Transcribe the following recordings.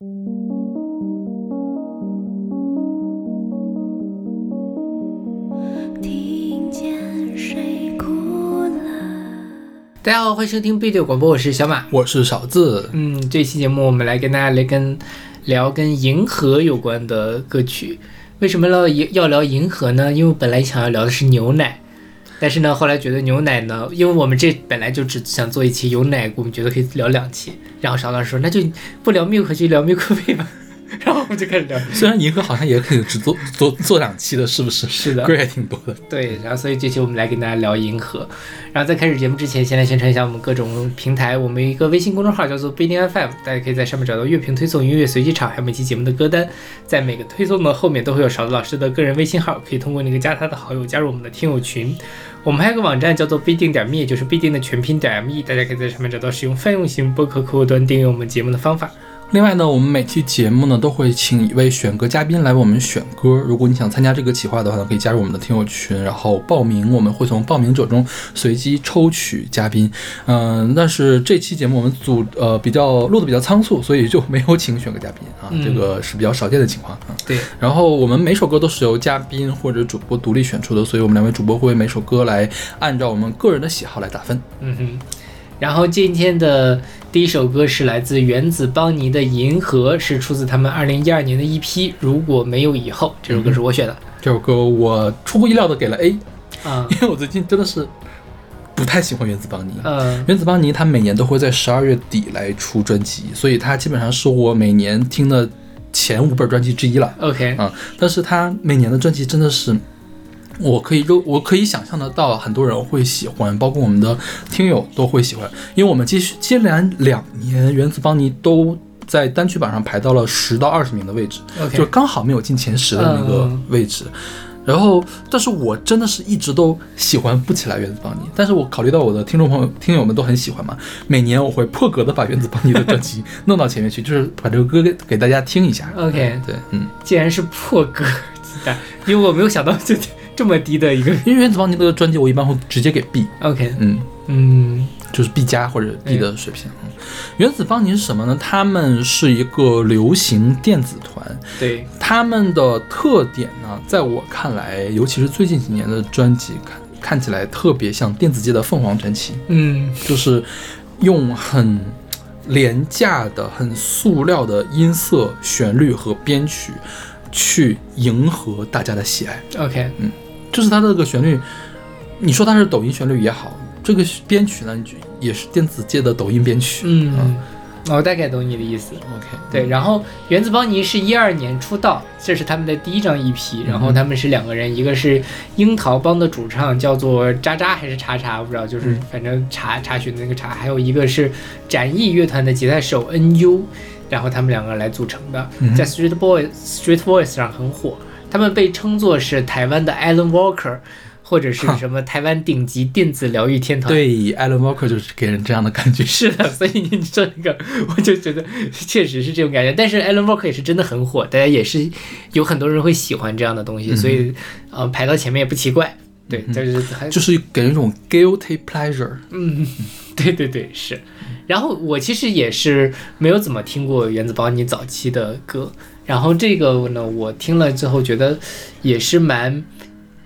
听见谁哭了？大家好，欢迎收听 B 六广播，我是小马。我是勺子，嗯，这期节目我们来跟大家来跟聊跟银河有关的歌曲。为什么要要聊银河呢？因为本来想要聊的是牛奶，但是呢，后来觉得牛奶呢，因为我们这本来就只想做一期有奶，我们觉得可以聊两期。然后勺老师说，那就不聊 milk 就聊 milk 味吧。然后我们就开始聊。虽然银河好像也可以只做做做两期的，是不是？是的歌也挺多的。对，然后所以这期我们来跟大家聊银河。然后在开始节目之前，先来宣传一下我们各种平台。我们一个微信公众号叫做不一定 FM，大家可以在上面找到乐评推送、音乐随机场，还有每期节目的歌单。在每个推送的后面都会有勺子老师的个人微信号，可以通过那个加他的好友加入我们的听友群。我们还有个网站叫做必定点 me，就是必定的全拼点 me，大家可以在上面找到使用泛用型播客客户端订阅我们节目的方法。另外呢，我们每期节目呢都会请一位选歌嘉宾来为我们选歌。如果你想参加这个企划的话呢，可以加入我们的听友群，然后报名，我们会从报名者中随机抽取嘉宾。嗯，但是这期节目我们组呃比较录的比较仓促，所以就没有请选歌嘉宾啊，嗯这个是比较少见的情况啊。对，然后我们每首歌都是由嘉宾或者主播独立选出的，所以我们两位主播会为每首歌来按照我们个人的喜好来打分。嗯哼，然后今天的第一首歌是来自原子邦尼的《银河》，是出自他们二零一二年的一批《如果没有以后》。这首歌是我选的。这首歌我出乎意料的给了 A，啊，因为我最近真的是不太喜欢原子邦尼。嗯原子邦尼他每年都会在十二月底来出专辑，所以他基本上是我每年听的前五本专辑之一了。，OK，啊，但是他每年的专辑真的是，我可以肉，我可以想象得到，很多人会喜欢，包括我们的听友都会喜欢，因为我们接续接连两年，原子邦尼都在单曲榜上排到了十到二十名的位置就刚好没有进前十的那个嗯位置。然后，但是我真的是一直都喜欢不起来原子邦尼，但是我考虑到我的听众朋友、听友们都很喜欢嘛，每年我会破格的把原子邦尼的专辑 弄到前面去，就是把这个歌给给大家听一下。OK，对，嗯。既然是破格鸡蛋，因为我没有想到这这么低的一个因为原子邦尼的专辑我一般会直接给 B，OK，嗯，嗯。就是 B 加或者 B 的水平。嗯。原子邦尼是什么呢？他们是一个流行电子团，对，他们的特点呢，在我看来，尤其是最近几年的专辑，看看起来特别像电子界的凤凰传奇，嗯。就是用很廉价的、很塑料的音色、旋律和编曲去迎合大家的喜爱。OK，嗯就是它这个旋律，你说它是抖音旋律也好，这个编曲呢就也是电子界的抖音编曲。嗯，我大概懂你的意思。OK，对，然后原子邦尼是一二年出道，这是他们的第一张 EP，然后他们是两个人，一个是樱桃帮的主唱，叫做渣渣还是查查，我不知道，就是反正查查询的那个查，还有一个是展翼乐团的吉他手 NU，然后他们两个来组成的，嗯在 Street Boys Street Boys 上很火，他们被称作是台湾的 Alan Walker。或者是什么台湾顶级电子疗愈天团，对，Alan Walker 就是给人这样的感觉。是的，所以你说这个，我就觉得确实是这种感觉。但是 Alan Walker 也是真的很火，大家也是有很多人会喜欢这样的东西，所以呃排到前面也不奇怪。对，就是还就是给人一种 guilty pleasure。嗯，对对对是。然后我其实也是没有怎么听过原子邦尼早期的歌，然后这个呢，我听了之后觉得也是蛮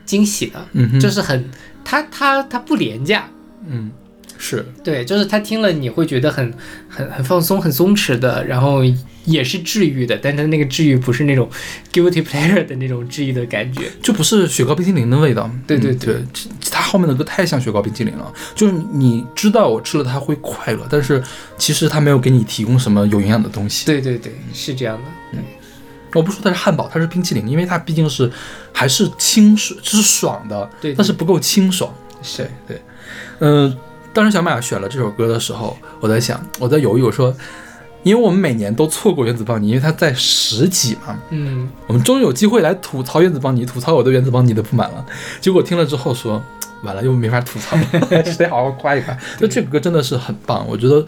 惊喜的，嗯哼，就是很它它它不廉价，嗯，是对，就是他听了你会觉得很很很放松、很松弛的，然后也是治愈的，但他那个治愈不是那种 guilty pleasure 的那种治愈的感觉。就不是雪糕冰淇淋的味道。对对嗯对，它后面的歌太像雪糕冰淇淋了，就是你知道我吃了它会快乐，但是其实它没有给你提供什么有营养的东西。对对对，是这样的。我不说它是汉堡，它是冰淇淋，因为它毕竟是还是清爽，是爽的，对对但是不够清爽。是对，嗯、当时小马选了这首歌的时候，我在想，我在犹豫，我说，因为我们每年都错过原子邦尼，因为它在十几嘛，嗯，我们终于有机会来吐槽原子邦尼，吐槽我对原子邦尼的不满了。结果听了之后说，完了又没法吐槽，是得好好夸一夸。就这个歌真的是很棒，我觉得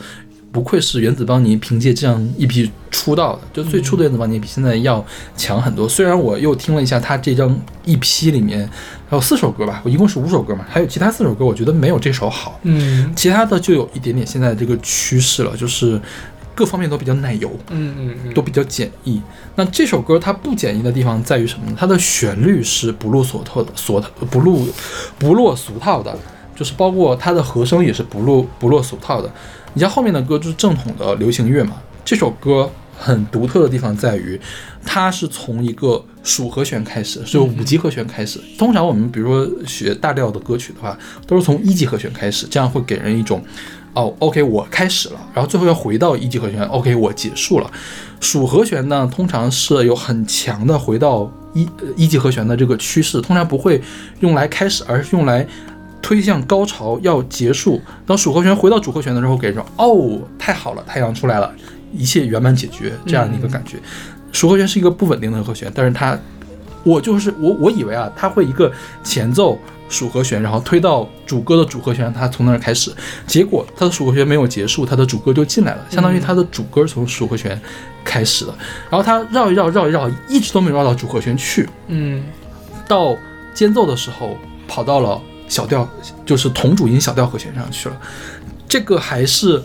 不愧是原子邦尼凭借这样一批出道的，就最初的原子邦尼比现在要强很多。虽然我又听了一下他这张一批里面还有四首歌吧，我一共是五首歌嘛，还有其他四首歌，我觉得没有这首好。嗯其他的就有一点点现在这个趋势了，就是各方面都比较奶油，嗯嗯嗯，都比较简易。那这首歌它不简易的地方在于什么呢？它的旋律是不落俗套的，俗不落不落俗套的，就是包括它的和声也是不落不落俗套的。你像后面的歌就是正统的流行乐嘛，这首歌很独特的地方在于，它是从一个属和弦开始，是由五级和弦开始。通常我们比如说学大调的歌曲的话，都是从一级和弦开始，这样会给人一种。哦，OK，我开始了，然后最后要回到一级和弦，OK，我结束了。属和弦呢，通常是有很强的回到一一级和弦的这个趋势，通常不会用来开始，而是用来推向高潮要结束。当属和弦回到主和弦的时候，给人哦，太好了，太阳出来了，一切圆满解决这样的一个感觉。属和弦是一个不稳定的和弦，但是它，我就是我，我以为啊，它会一个前奏。属和弦，然后推到主歌的主和弦，它从那儿开始，结果它的属和弦没有结束，它的主歌就进来了，相当于它的主歌从属和弦开始了，然后它绕一绕，绕一绕，一直都没绕到主和弦去，嗯，到间奏的时候跑到了小调，就是同主音小调和弦上去了，这个还是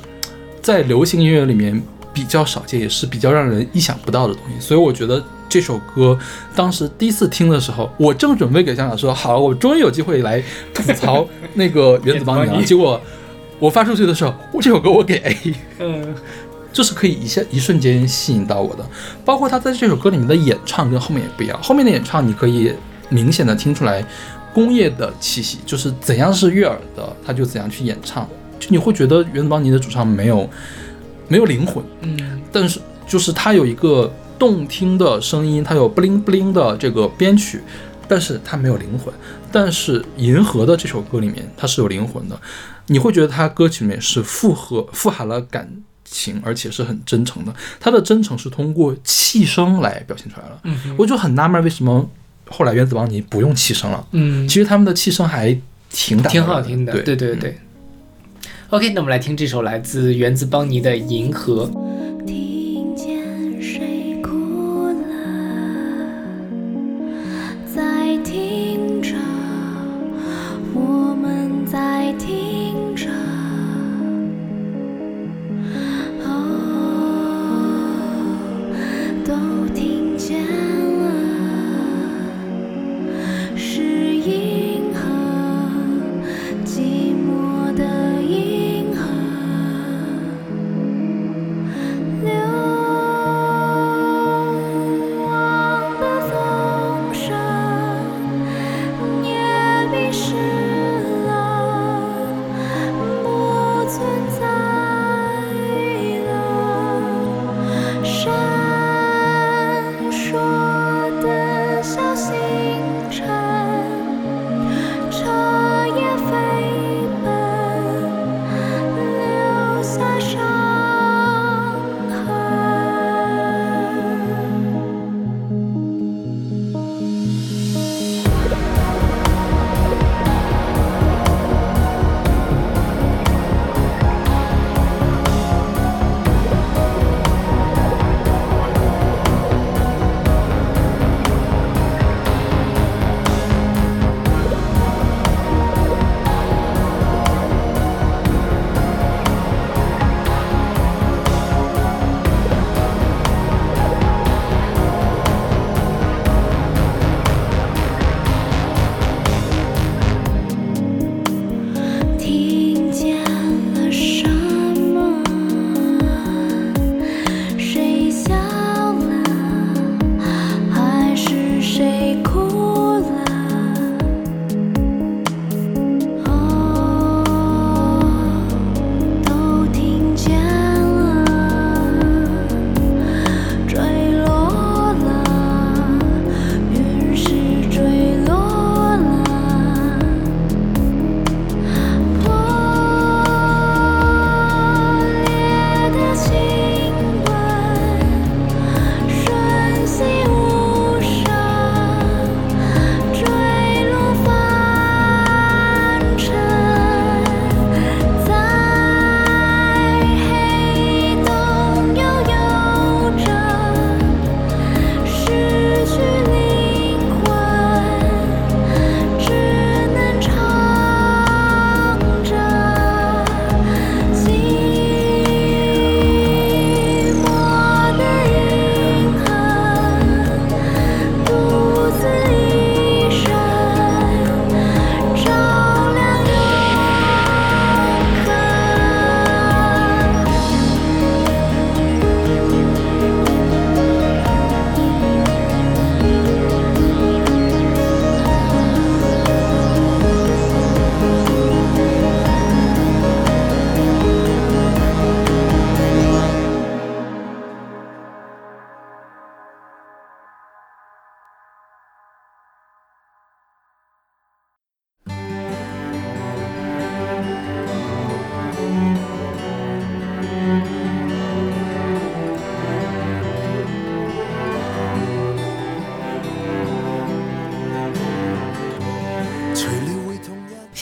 在流行音乐里面比较少见，也是比较让人意想不到的东西，所以我觉得。这首歌当时第一次听的时候，我正准备给香港说好，我终于有机会来吐槽 那个原子邦尼了。结果我发出去的时候，这首歌我给 A，嗯，就是可以一下一瞬间吸引到我的。包括他在这首歌里面的演唱跟后面也不一样，后面的演唱你可以明显的听出来工业的气息，就是怎样是悦耳的，他就怎样去演唱，就你会觉得原子邦尼的主唱没有没有灵魂，嗯，但是就是他有一个。动听的声音，他有不灵不灵的这个编曲，但是他没有灵魂。但是《银河》的这首歌里面，它是有灵魂的，你会觉得他歌曲里面是复合富含了感情，而且是很真诚的。他的真诚是通过气声来表现出来了。嗯，我就很纳闷，为什么后来原子邦尼不用气声了？嗯，其实他们的气声还挺挺好听的。对对对对。OK，那我们来听这首来自原子邦尼的《银河》。寂寞的银河，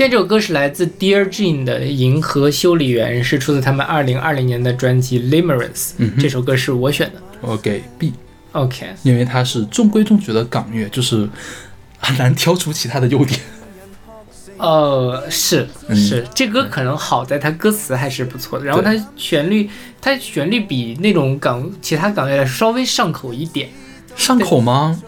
这首歌是来自 Dear Jane 的《银河修理员》，是出自他们二零二零年的专辑《Limerence》。嗯这首歌是我选的。我给 B，OK，因为它是中规中矩的港乐，就是很难挑出其他的优点。呃，是嗯是，这歌可能好在它歌词还是不错的，然后它旋律，它旋律比那种港其他港乐来说稍微上口一点。上口吗？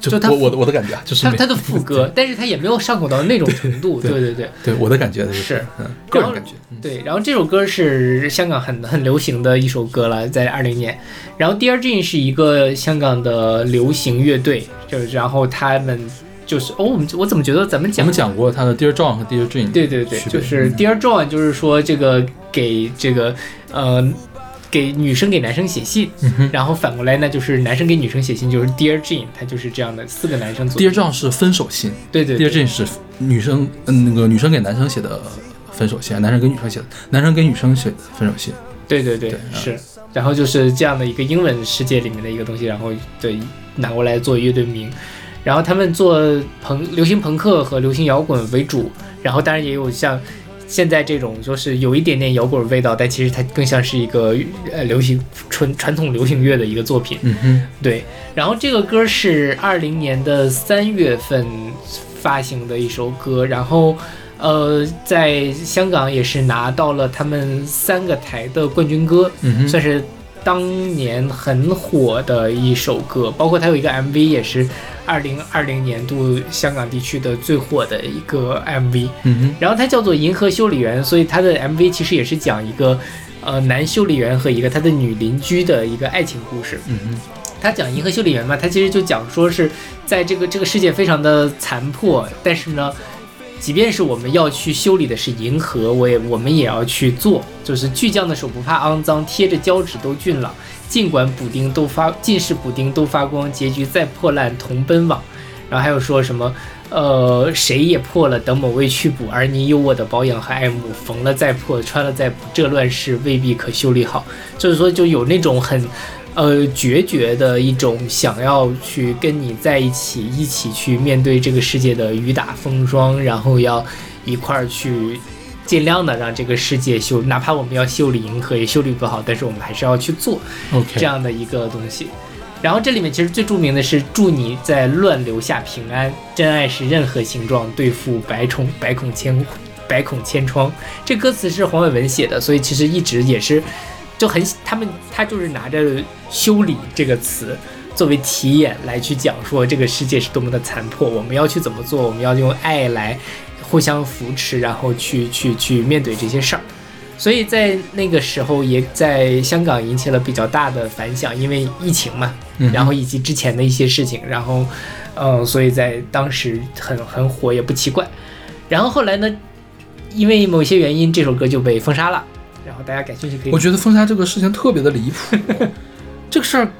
就他我我的我的感觉啊，就是没它它的副歌，但是他也没有上口到那种程度。对对对对对我的感觉是是嗯个人感觉，嗯对。然后这首歌是香港很很流行的一首歌了，在二零年。然后 Dear Jane 是一个香港的流行乐队，就是然后他们就是哦，我们我怎么觉得咱们讲我们讲过他的 Dear John 和 Dear Jane，对对对，就是嗯 Dear John，就是说这个给这个呃给女生给男生写信，嗯然后反过来呢就是男生给女生写信，就是 Dear Jane，他就是这样的四个男生组。，Dear John 是分手信对对，Dear Jane 是女生嗯那个女生给男生写的分手信，男生给女生写的，男生给女生写的分手信。对对对对嗯是，然后就是这样的一个英文世界里面的一个东西，然后对拿过来做乐队名。然后他们做朋流行朋克和流行摇滚为主，然后当然也有像现在这种就是有一点点摇滚味道，但其实它更像是一个呃流行纯传统流行乐的一个作品。嗯哼，对，然后这个歌是二零年的三月份发行的一首歌，然后呃，在香港也是拿到了他们三个台的冠军歌，嗯哼，算是当年很火的一首歌，包括它有一个 MV 也是二零二零年度香港地区的最火的一个 MV。嗯哼，然后它叫做《银河修理员》，所以它的 MV 其实也是讲一个呃男修理员和一个他的女邻居的一个爱情故事。嗯哼，他讲银河修理员嘛，他其实就讲说是在这个这个世界非常的残破，但是呢，即便是我们要去修理的是银河，我也我们也要去做，就是巨匠的手不怕肮脏，贴着胶纸都俊朗，尽管补丁都发，尽是补丁都发光，结局再破烂同奔往。然后还有说什么，呃，谁也破了，等某位去补，而你有我的保养和爱慕，缝了再破，穿了再补，这乱世未必可修理好。就是说，就有那种很，呃，决绝的一种想要去跟你在一起，一起去面对这个世界的雨打风霜，然后要一块儿去。尽量的让这个世界修，哪怕我们要修理银河也修理不好，但是我们还是要去做。这样的一个东西。然后这里面其实最著名的是“祝你在乱流下平安，真爱是任何形状，对付百孔百孔千百孔千疮”。这歌词是黄伟文写的，所以其实一直也是就很他们他就是拿着“修理”这个词作为题眼来去讲说这个世界是多么的残破，我们要去怎么做，我们要用爱来互相扶持，然后去去去面对这些事儿。所以在那个时候，也在香港引起了比较大的反响，因为疫情嘛，然后以及之前的一些事情，然后，嗯、所以在当时很很火，也不奇怪。然后后来呢，因为某些原因，这首歌就被封杀了。然后大家感兴趣可以我觉得封杀这个事情特别的离谱，这个事儿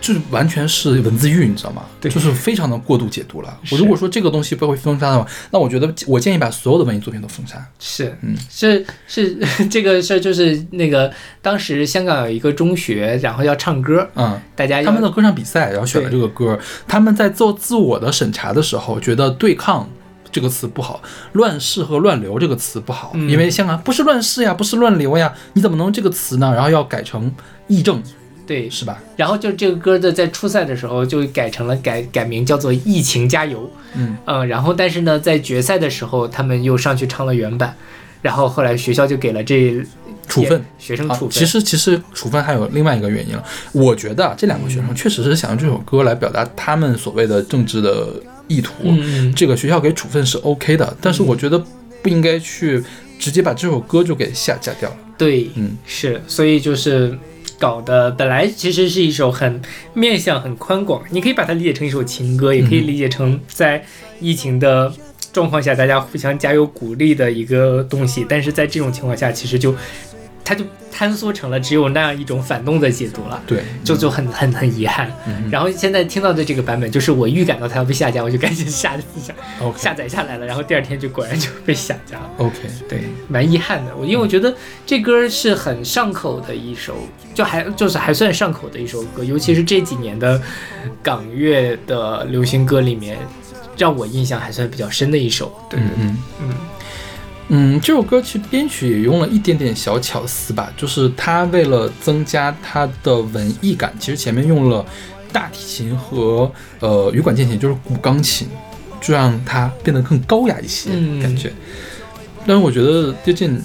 就是完全是文字狱，你知道吗？对就是非常的过度解读了。我如果说这个东西不会封杀的话，那我觉得我建议把所有的文艺作品都封杀。是，嗯是是这个事儿，就是那个当时香港有一个中学，然后要唱歌，嗯，大家他们的歌唱比赛，然后选了这个歌，他们在做自我的审查的时候，觉得对抗。这个词不好，乱世和乱流这个词不好，嗯因为香港不是乱世呀，不是乱流呀，你怎么能用这个词呢？然后要改成议政，对，是吧？然后就这个歌的在初赛的时候就改成了改改名叫做《疫情加油》，嗯嗯，然后但是呢，在决赛的时候他们又上去唱了原版，然后后来学校就给了这处分啊学生处分。其实其实处分还有另外一个原因了，我觉得啊这两个学生确实是想用这首歌来表达他们所谓的政治的意图，这个学校给处分是 OK 的，但是我觉得不应该去直接把这首歌就给下架掉了。对，嗯，是，所以就是搞的本来其实是一首很面向很宽广，你可以把它理解成一首情歌，也可以理解成在疫情的状况下大家互相加油鼓励的一个东西，但是在这种情况下，其实就它就坍缩成了只有那样一种反动的解读了。对，就就很很很遗憾，嗯然后现在听到的这个版本，就是我预感到它要被下架，我就赶紧下 下下载下来了，然后第二天就果然就被下架了。OK，对，蛮遗憾的。我因为我觉得这歌是很上口的一首，就还就是还算上口的一首歌，尤其是这几年的港乐的流行歌里面，让我印象还算比较深的一首。对对对，嗯嗯这首歌其实编曲也用了一点点小巧思吧，就是他为了增加它的文艺感，其实前面用了大提琴和呃羽管键琴，就是古钢琴，就让它变得更高雅一些、嗯感觉。但是我觉得接近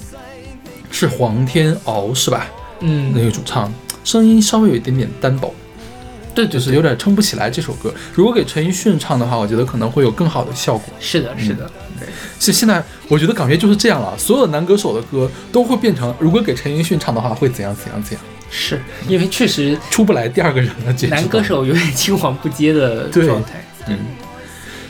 是黄天敖是吧？嗯那嗯，个主唱声音稍微有一点点单薄，对，就是有点撑不起来这首歌。如果给陈奕迅唱的话，我觉得可能会有更好的效果。是的，是的，对现现在我觉得港乐就是这样了，所有的男歌手的歌都会变成，如果给陈奕迅唱的话，会怎样怎样怎样，是因为确实出不来第二个人了。这男歌手有点青黄不接的状态。嗯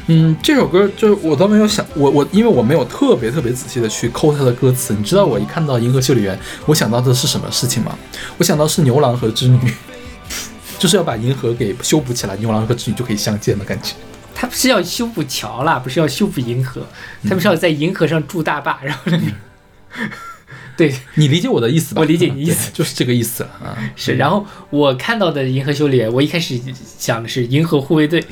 嗯，这首歌就是我倒没有想，我我因为我没有特别特别仔细的去抠他的歌词，你知道我一看到《银河修理员》，我想到的是什么事情吗？我想到是牛郎和织女，就是要把银河给修补起来，牛郎和织女就可以相见的感觉。他不是要修补桥啦，不是要修补银河，他们是要在银河上筑大坝，然后那个，对，你理解我的意思吧？我理解你意思 就是这个意思啊。是。然后我看到的《银河修理员》，我一开始想的是银河护卫队，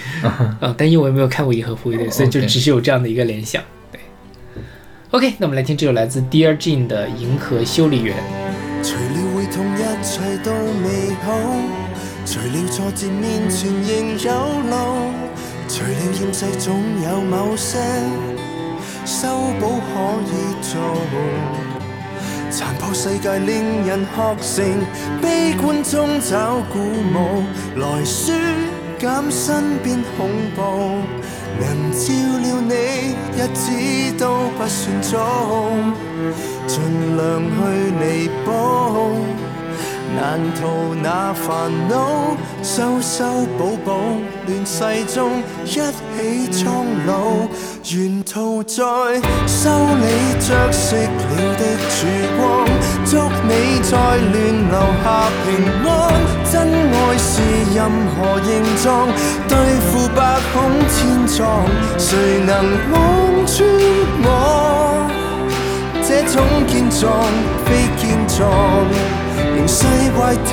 嗯，但因为我也没有看过银河护卫队，所以就只是有这样的一个联想。对，OK，那我们来听这首来自 Dear Jane 的《银河修理员》。除了會痛，一切都美好；除了挫折面前仍有路；除了厌世，總有某些修補可以做。殘破世界令人学成，悲觀中找鼓舞，來舒減身邊恐怖。能照料你，日子都不算早。盡量去彌補，難逃那煩惱，修修補補，亂世中一起苍老，沿途在修理着熄了的曙光，祝你在亂留下平安。真愛是任何形狀，對付百孔千瘡，誰能望穿我？這種健壯非健壯，形勢壞透，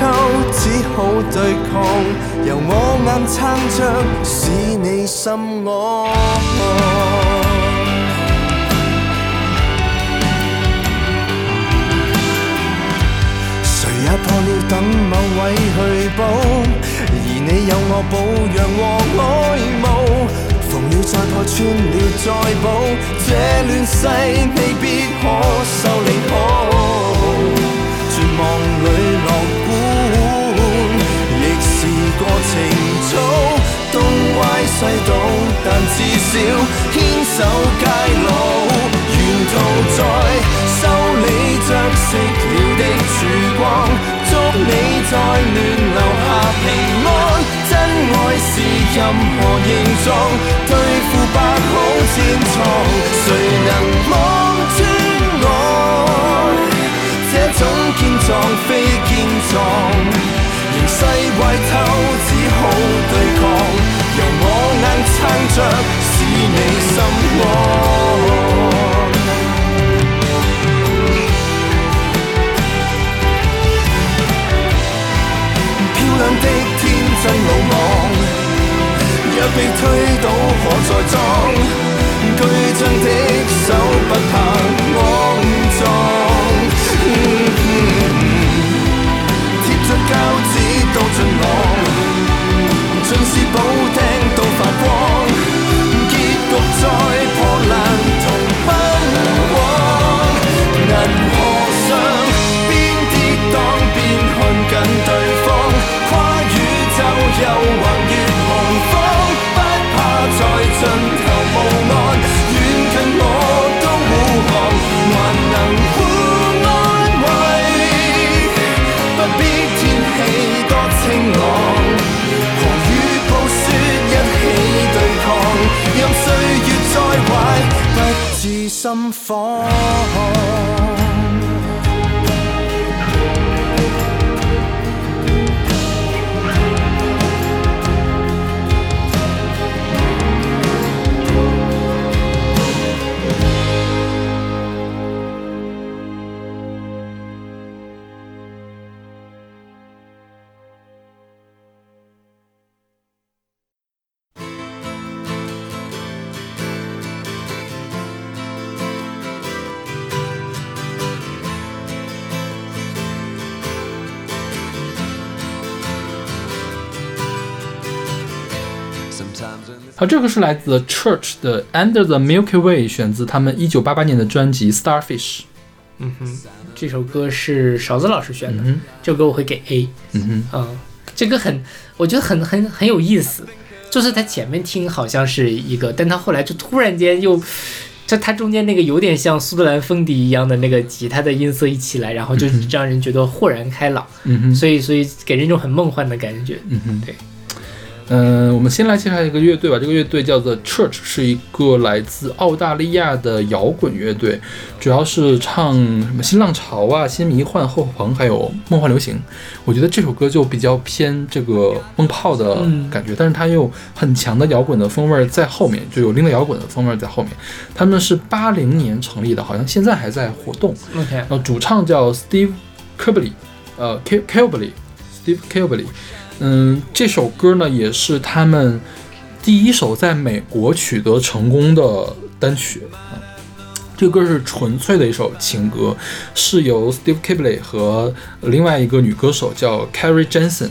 只好对抗。由我硬撑着，使你心安。谁也破了等某位去补，而你有我保養和爱慕。縫了再破，穿了再补。这乱世未必可修理好。绝望里東歪西倒，但至少牽手偕老。沿途在修理着熄了的曙光，祝你在暖留下平安。真愛是任何形狀，對付百孔千瘡，誰能望穿我？這種健壯非健。好，这个是来自 Church 的《Under the Milky Way》，选自他们一九八八年的专辑《Starfish》。嗯哼，这首歌是勺子老师选的，嗯这首歌我会给 A。嗯哼，嗯嗯，这个很，我觉得很很很有意思，就是他前面听好像是一个，但他后来就突然间又，就他中间那个有点像苏格兰风笛一样的那个吉他的音色一起来，然后就让人觉得豁然开朗，嗯哼，所以所以给人一种很梦幻的感觉。嗯哼，对。嗯，我们先来介绍一个乐队吧。这个乐队叫做 Church，是一个来自澳大利亚的摇滚乐队，主要是唱什么新浪潮啊、新迷幻、后朋，还有梦幻流行。我觉得这首歌就比较偏这个梦泡的嗯感觉，但是它又很强的摇滚的风味儿在后面，就有另类摇滚的风味儿在后面。他们是八零年成立的，好像现在还在活动。OK，然后主唱叫 Steve Kilbey，呃，K Kilbey，Steve Kilbey。嗯，这首歌呢也是他们第一首在美国取得成功的单曲。啊这个歌是纯粹的一首情歌，是由 Steve Kilbey 和另外一个女歌手叫 Carrie Jensen，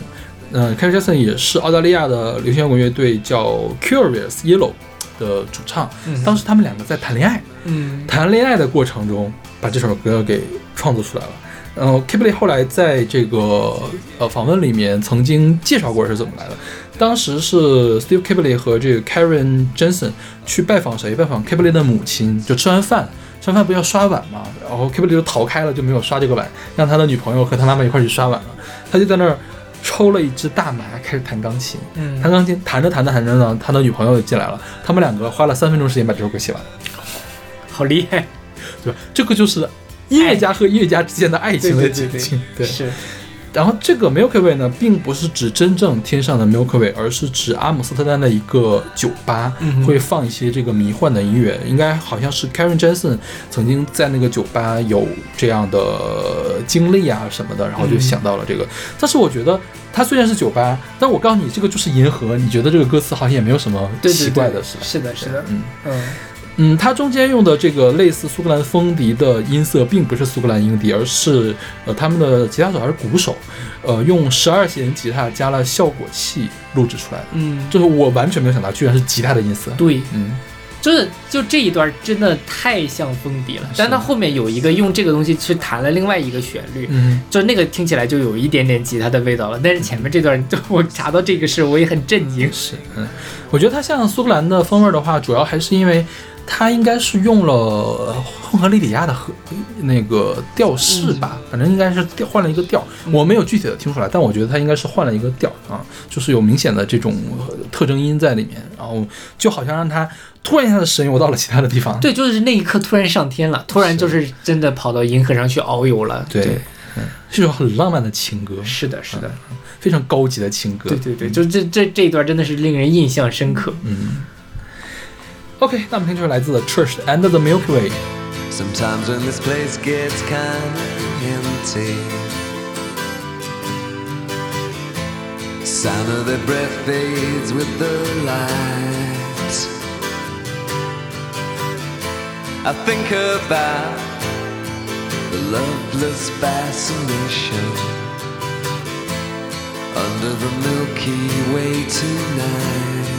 嗯、c a r r ie Jensen 也是澳大利亚的流行摇滚乐队叫 Curious Yellow 的主唱。嗯当时他们两个在谈恋爱，嗯谈恋爱的过程中，把这首歌给创作出来了。然后 Kipley 后来在这个呃访问里面曾经介绍过是怎么来的。当时是 Steve Kipley 和这个 Karen Jensen 去拜访谁？拜访 Kipley 的母亲。就吃完饭，吃完饭不要刷碗嘛，然后 Kipley 就逃开了，就没有刷这个碗，让他的女朋友和他妈妈一块去刷碗了。他就在那儿抽了一支大麻，开始弹钢琴。嗯，弹钢琴，弹着弹着弹着呢，他的女朋友就进来了。他们两个花了三分钟时间把这首歌写完。好厉害，对吧？这个就是音乐家和音乐家之间的爱情的结晶。对，是，然后这个 Milky Way 呢，并不是指真正天上的 Milky Way，而是指阿姆斯特丹的一个酒吧，嗯会放一些这个迷幻的音乐。应该好像是 Karen Jensen 曾经在那个酒吧有这样的经历啊什么的，然后就嗯想到了这个。但是我觉得它虽然是酒吧，但我告诉你，这个就是银河，你觉得这个歌词好像也没有什么奇怪的，是吧？是的，是的，嗯。嗯嗯，它中间用的这个类似苏格兰风笛的音色，并不是苏格兰音笛，而是呃他们的吉他手还是鼓手，呃用十二弦吉他加了效果器录制出来的。嗯，就是我完全没有想到，居然是吉他的音色。对，嗯，就是就这一段真的太像风笛了，但它后面有一个用这个东西去弹了另外一个旋律，嗯，就那个听起来就有一点点吉他的味道了。但是前面这段，就我查到这个事，我也很震惊。是，嗯，我觉得它像苏格兰的风味的话，主要还是因为它应该是用了呃混合利底亚的和那个调式吧，反正应该是调换了一个调，我没有具体的听出来，但我觉得他应该是换了一个调啊，就是有明显的这种呃特征音在里面，然后就好像让他突然一下子神游到了其他的地方。对，就是那一刻突然上天了，突然就是真的跑到银河上去遨游了。对嗯，是一首很浪漫的情歌，是的，是的，非常高级的情歌。对对对，就这这这一段真的是令人印象深刻。嗯。OK，那我们听就是来自 Church 的 Under the Milky Way。 Sometimes when this place gets kinda empty, sound of their breath fades with the light. I think about the loveless fascination under the Milky Way tonight.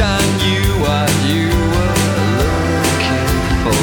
I knew what you were looking for.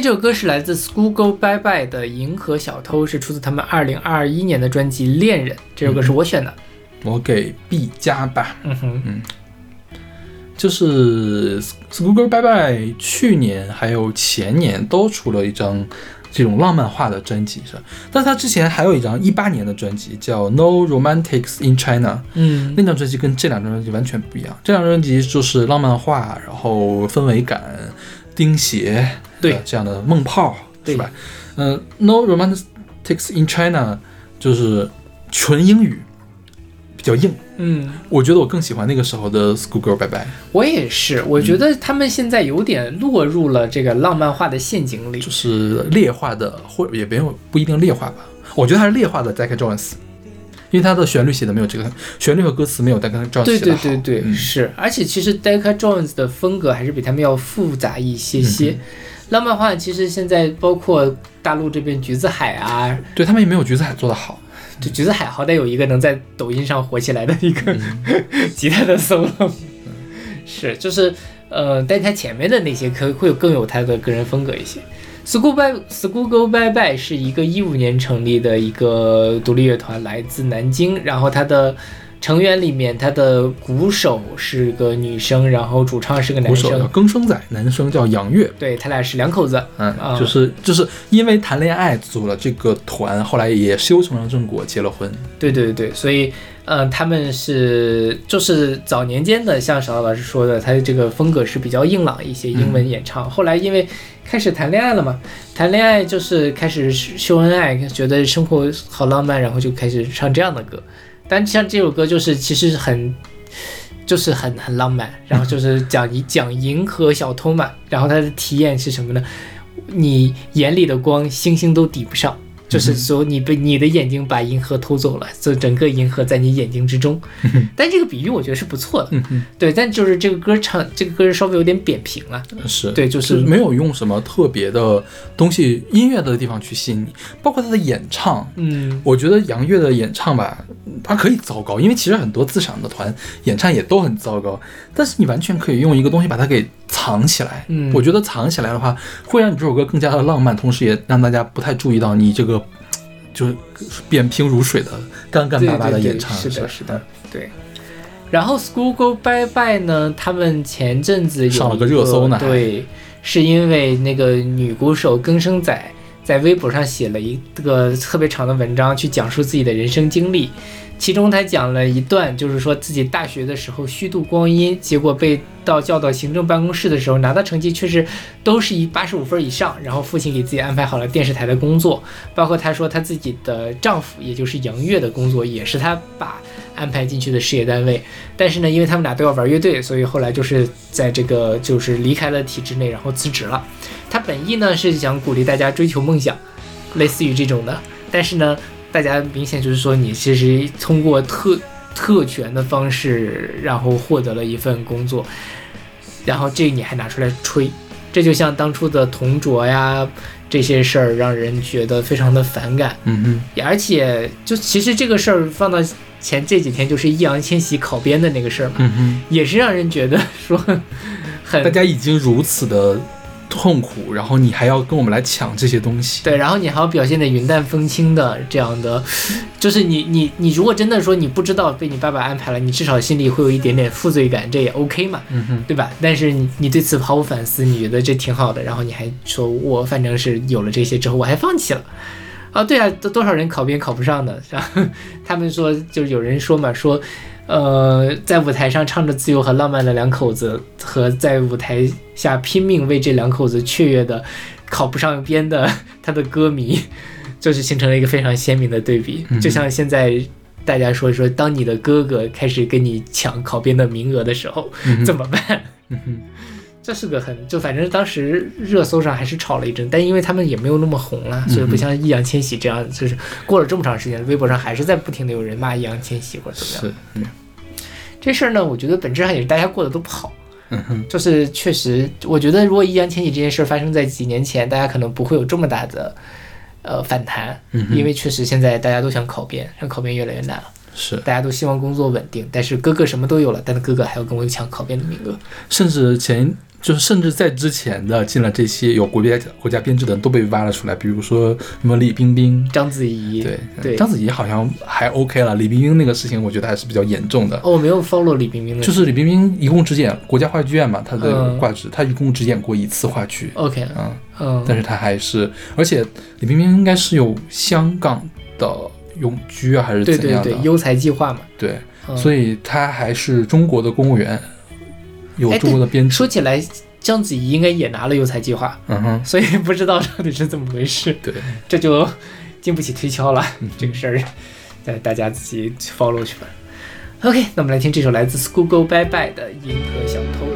这首歌是来自 School Go Bye Bye 的《银河小偷》，是出自他们二零二一年的专辑《恋人》。这首歌是我选的。我给 B 加吧。嗯哼，嗯就是 School Go Bye Bye 去年还有前年都出了一张这种浪漫化的专辑，是吧？但是他之前还有一张一八年的专辑叫 No Romantics in China，嗯那张专辑跟这两张专辑完全不一样。这两张专辑就是浪漫化，然后氛围感、钉鞋，对呃这样的梦泡，对是吧？嗯、n o Romantics in China 就是纯英语，比较硬。嗯，我觉得我更喜欢那个时候的 Schoolgirl 拜拜。我也是，我觉得他们现在有点落入了这个浪漫化的陷阱里。就是劣化的，或也没有不一定劣化吧。我觉得他是劣化的 Decca Jones，因为他的旋律写的没有这个旋律和歌词没有 Decca Jones 对写的好。对对对，嗯是，而且其实 Decca Jones 的风格还是比他们要复杂一些些。嗯浪漫化其实现在包括大陆这边橘子海啊，对他们也没有橘子海做的好。就橘子海好歹有一个能在抖音上火起来的一个、嗯吉他的 solo，是就是呃，但他前面的那些可会有更有他的个人风格一些。School Bye School Go Bye Bye 是一个一五年成立的一个独立乐团，来自南京。然后他的成员里面，他的鼓手是个女生，然后主唱是个男生鼓手叫生。更生仔，男生叫杨岳。对他俩是两口子。嗯，啊就是就是因为谈恋爱组了这个团，后来也修成了正果，结了婚。对对对，所以嗯，他们是就是早年间的，像小老师说的，他的这个风格是比较硬朗一些，英文演唱。后来因为开始谈恋爱了嘛，谈恋爱就是开始秀恩爱，觉得生活好浪漫，然后就开始唱这样的歌。但像这首歌就是其实很。就是很很浪漫，然后就是讲一 讲银河小偷嘛，然后他的体验是什么呢？你眼里的光，星星都抵不上。就是说，你被你的眼睛把银河偷走了，就整个银河在你眼睛之中。但这个比喻我觉得是不错的，对。但就是这个歌唱，这个歌稍微有点扁平了。是对，就是没有用什么特别的东西，音乐的地方去吸引你，包括他的演唱。嗯，我觉得杨乐的演唱吧，他可以糟糕，因为其实很多自赏的团演唱也都很糟糕，但是你完全可以用一个东西把它给藏起来。嗯，我觉得藏起来的话，会让你这首歌更加的浪漫，同时也让大家不太注意到你这个。就是扁平如水的干干巴巴的演唱，是的，是的，对。然后《School Go Bye Bye》呢，他们前阵子上了个热搜呢，对，是因为那个女鼓手更生仔在微博上写了一个特别长的文章，去讲述自己的人生经历。其中他讲了一段，就是说自己大学的时候虚度光阴，结果被到叫到行政办公室的时候，拿到成绩却是都是以八十五分以上。然后父亲给自己安排好了电视台的工作，包括他说他自己的丈夫，也就是杨越的工作，也是他把安排进去的事业单位。但是呢，因为他们俩都要玩乐队，所以后来就是在这个就是离开了体制内，然后辞职了。他本意呢是想鼓励大家追求梦想，类似于这种的，但是呢。大家明显就是说，你其实通过特特权的方式，然后获得了一份工作，然后这你还拿出来吹，这就像当初的同桌呀这些事儿，让人觉得非常的反感。嗯嗯，而且就其实这个事儿放到前这几天，就是易烊千玺考编的那个事儿嘛，嗯也是让人觉得说，很大家已经如此的。痛苦，然后你还要跟我们来抢这些东西，对，然后你还要表现的云淡风轻的这样的，就是你你你如果真的说你不知道被你爸爸安排了，你至少心里会有一点点负罪感，这也 OK 嘛，对吧？但是你你对此毫无反思，你觉得这挺好的，然后你还说我反正是有了这些之后我还放弃了，啊，对啊，多多少人考编考不上的，是吧？他们说就是有人说嘛，说。呃，在舞台上唱着自由和浪漫的两口子，和在舞台下拼命为这两口子雀跃的考不上编的他的歌迷，就是形成了一个非常鲜明的对比。就像现在大家说说，当你的哥哥开始跟你抢考编的名额的时候，怎么办？这是个很就反正当时热搜上还是炒了一阵，但因为他们也没有那么红了，所以不像易烊千玺这样，就是过了这么长时间，微博上还是在不停的有人骂易烊千玺或者怎么样。是，这事儿呢，我觉得本质上也是大家过得都不好。就是确实，我觉得如果易烊千玺这件事儿发生在几年前，大家可能不会有这么大的呃反弹，因为确实现在大家都想考编，让考编越来越难了。是，大家都希望工作稳定，但是哥哥什么都有了，但是哥哥还要跟我抢考编的名额，甚至前。就是甚至在之前的进了这些有国家国家编制的人都被挖了出来，比如说什么李冰冰、章子怡，对对，章子怡好像还 OK 了，李冰冰那个事情我觉得还是比较严重的。哦，我没有 follow 李冰冰的，就是李冰冰一共只演国家话剧院嘛，她的挂职，她一共只演过一次话剧。OK，嗯嗯，但是她还是，而且李冰冰应该是有香港的永居啊，还是怎样的？对对对，优才计划嘛。对，所以她还是中国的公务员，有中国的编制。说起来。章子怡应该也拿了优才计划，嗯哼，所以不知道到底是怎么回事。对，这就经不起推敲了。这个事儿，大大家自己 follow 去吧。OK，那我们来听这首来自 School Go Bye Bye 的《银河小偷》。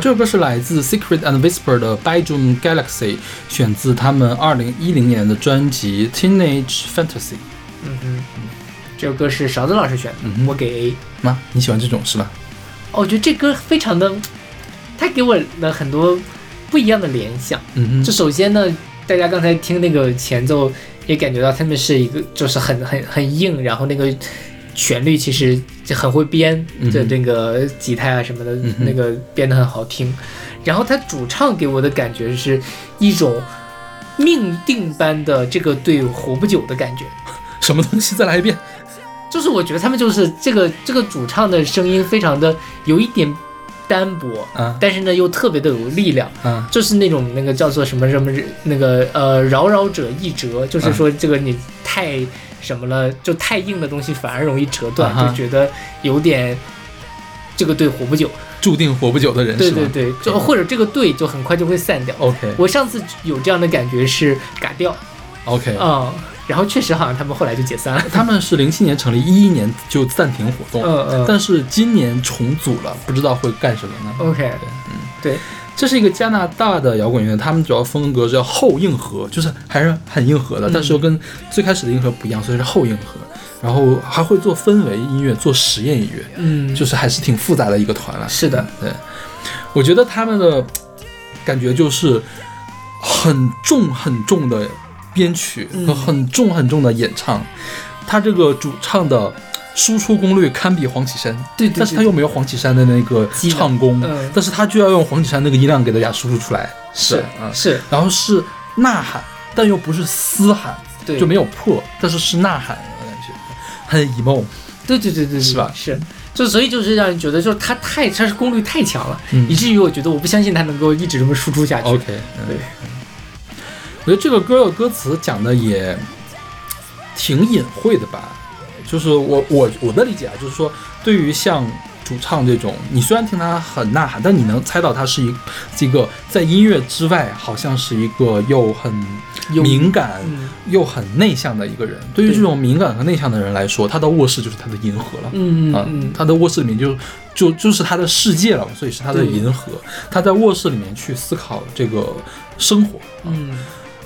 啊，这首歌是来自 Secret and Whisper 的 Bedroom Galaxy，选自他们二零一零年的专辑 Teenage Fantasy。嗯哼，这首歌是勺子老师选的，嗯我给 A。吗？你喜欢这种是吧？哦我觉得这歌非常的，它给我了很多不一样的联想。嗯就首先呢，大家刚才听那个前奏，也感觉到他们是一个就是很很很硬，然后那个旋律其实就很会编嗯哼的那个吉他啊什么的，嗯那个编得很好听。然后他主唱给我的感觉是一种命定般的这个队活不久的感觉。什么东西？再来一遍。就是我觉得他们就是这个这个主唱的声音非常的有一点单薄，啊但是呢又特别的有力量，啊就是那种那个叫做什么什么那个呃扰扰者一折，就是说这个你太什么了，就太硬的东西反而容易折断，啊就觉得有点这个队活不久。注定活不久的人？对对对，就或者这个队就很快就会散掉。OK 我上次有这样的感觉是嘎掉 OK，、嗯、然后确实好像他们后来就解散了。他们是零七年成立，一一年就暂停活动，嗯嗯但是今年重组了，不知道会干什么呢？，OK，嗯对，这是一个加拿大的摇滚乐，他们主要风格叫后硬核，就是还是很硬核的，嗯。但是又跟最开始的硬核不一样，所以是后硬核。然后还会做氛围音乐，做实验音乐，嗯，就是还是挺复杂的一个团了。是的，对，我觉得他们的感觉就是很重很重的编曲和嗯很重很重的演唱，他这个主唱的输出功率堪比黄绮珊，对对，但是他又没有黄绮珊的那个唱功，嗯。但是他就要用黄绮珊那个音量给大家输出出来，是啊，是，然后是呐喊，但又不是嘶喊，对，就没有破，但是是呐喊的感觉，很 emo，对对对对对，是吧？是，就所以就是让人觉得就是他太他是功率太强了，嗯。以至于我觉得我不相信他能够一直这么输出下去。OK，嗯。对，我觉得这个歌的歌词讲的也挺隐晦的吧，就是我我我的理解啊，就是说对于像主唱这种，你虽然听他很呐喊，但你能猜到他是一这个在音乐之外，好像是一个又很敏感嗯又很内向的一个人。对于这种敏感和内向的人来说，他的卧室就是他的银河了。啊嗯嗯，他的卧室里面就就就是他的世界了，所以是他的银河。他在卧室里面去思考这个生活。嗯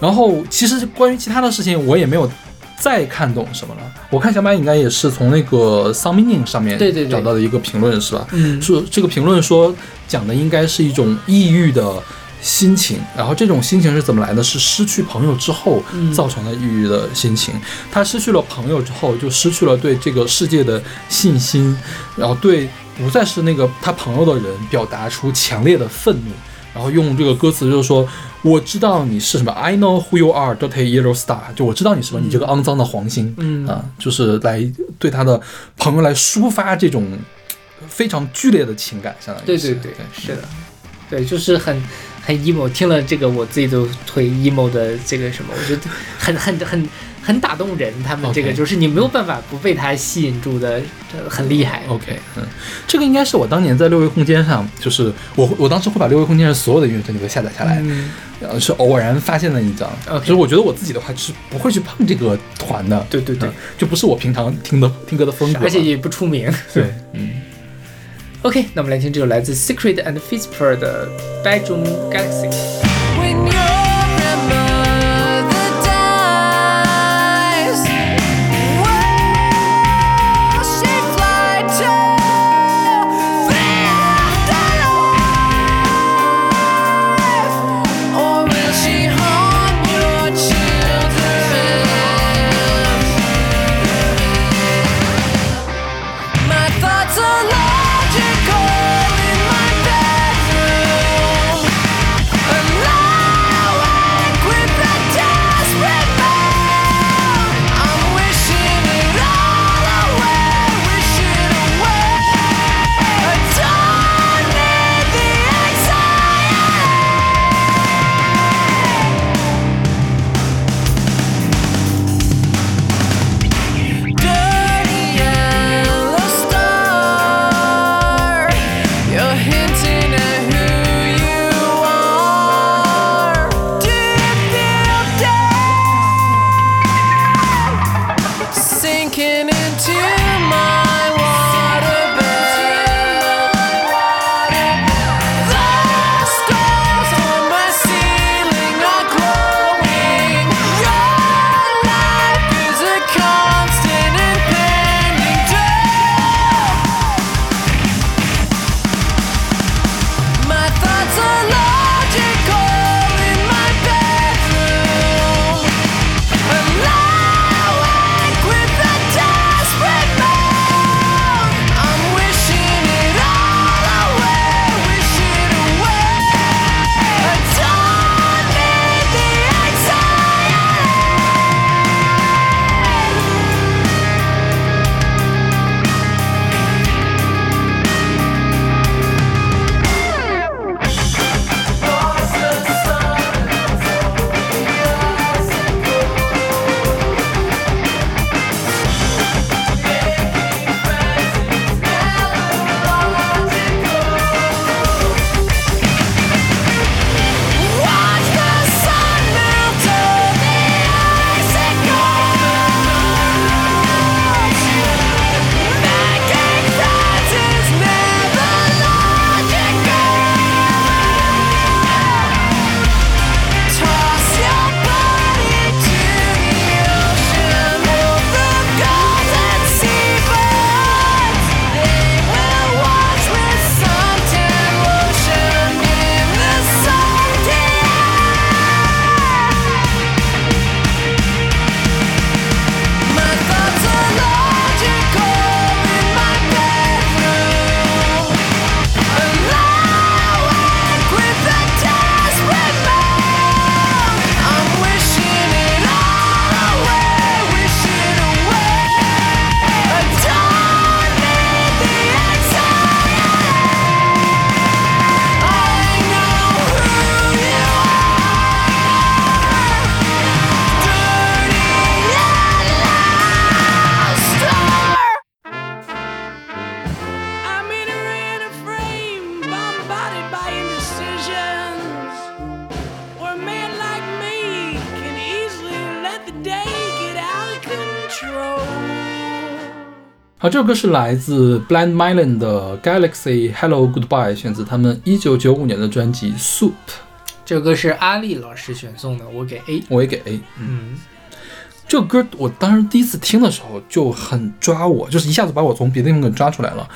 然后其实关于其他的事情，我也没有再看懂什么了。我看小马应该也是从那个 Some Meaning 上面对对对找到的一个评论，是吧？嗯说这个评论说讲的应该是一种抑郁的心情，然后这种心情是怎么来的？是失去朋友之后嗯造成的抑郁的心情。他失去了朋友之后，就失去了对这个世界的信心，然后对不再是那个他朋友的人表达出强烈的愤怒。然后用这个歌词就是说，我知道你是什么，I know who you are, dirty yellow star，就我知道你是什么，你这个肮脏的黄星，嗯。啊，就是来对他的朋友来抒发这种非常剧烈的情感，相当于是对对对，是的，对，就是很很 emo。听了这个，我自己都会 emo 的这个什么，我觉得很很很很打动人。他们这个就是你没有办法不被他吸引住的，呃很厉害。OK，嗯，这个应该是我当年在六维空间上，就是我我当时会把六维空间上所有的音乐专辑都下载下来，嗯然后是偶然发现的一张。OK 就是我觉得我自己的话是不会去碰这个团的，对对对嗯，就不是我平常听的听歌的风格，而且也不出名。对，嗯。OK，那我们来听这首来自 Secret and Whisper 的 Bedroom Galaxy。这首歌是来自 Blind Melon 的 Galaxy Hello Goodbye，选自他们一九九五年的专辑 Soup。这首歌是阿丽老师选送的，我给 A。我也给 A。嗯这个歌我当时第一次听的时候就很抓我，就是一下子把我从别的地方给抓出来了，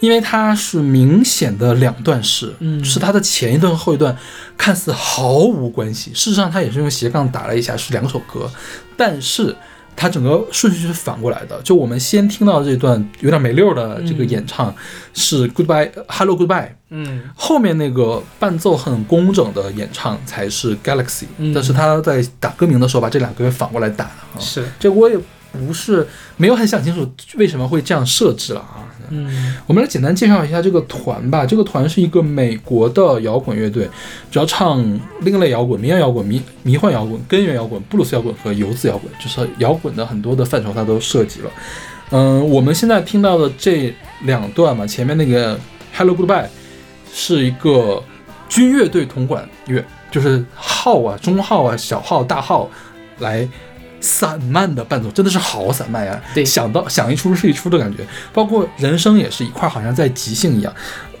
因为它是明显的两段式，嗯是它的前一段和后一段看似毫无关系，事实上它也是用斜杠打了一下，是两首歌，但是它整个顺序是反过来的，就我们先听到这段有点没溜的这个演唱、是 Goodbye Hello Goodbye，嗯。后面那个伴奏很工整的演唱才是 Galaxy，、嗯但是他在打歌名的时候把这两个给反过来打了啊。是。这我也不是没有很想清楚为什么会这样设置了啊。嗯我们来简单介绍一下这个团吧。这个团是一个美国的摇滚乐队，主要唱另类摇滚、民谣摇滚、迷迷幻摇滚、根源摇滚、布鲁斯摇滚和游子摇滚，就是摇滚的很多的范畴它都涉及了。嗯，我们现在听到的这两段嘛，前面那个 Hello Goodbye 是一个军乐队铜管乐，就是号啊、中号啊、小号、大号来散漫的伴奏，真的是好散漫呀！对想到想一出是一出的感觉，包括人声也是一块儿，好像在即兴一样。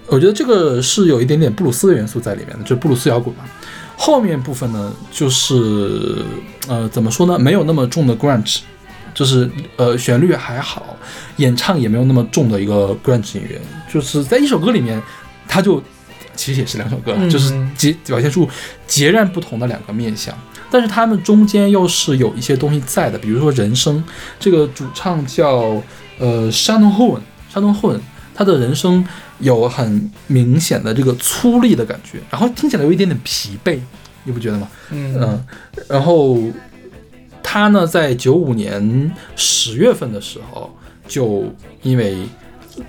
我觉得这个是有一点点布鲁斯的元素在里面的，就是布鲁斯摇滚嘛。后面部分呢，就是呃怎么说呢，没有那么重的 grunge，就是呃旋律还好，演唱也没有那么重的一个 grunge 音乐，就是在一首歌里面，它就其实也是两首歌，嗯就是截表现出截然不同的两个面相。但是他们中间又是有一些东西在的，比如说人声，这个主唱叫呃山东后文，山东后文，他的人声有很明显的这个粗粝的感觉，然后听起来有一点点疲惫，你不觉得吗？嗯嗯，然后他呢，在九五年十月份的时候，就因为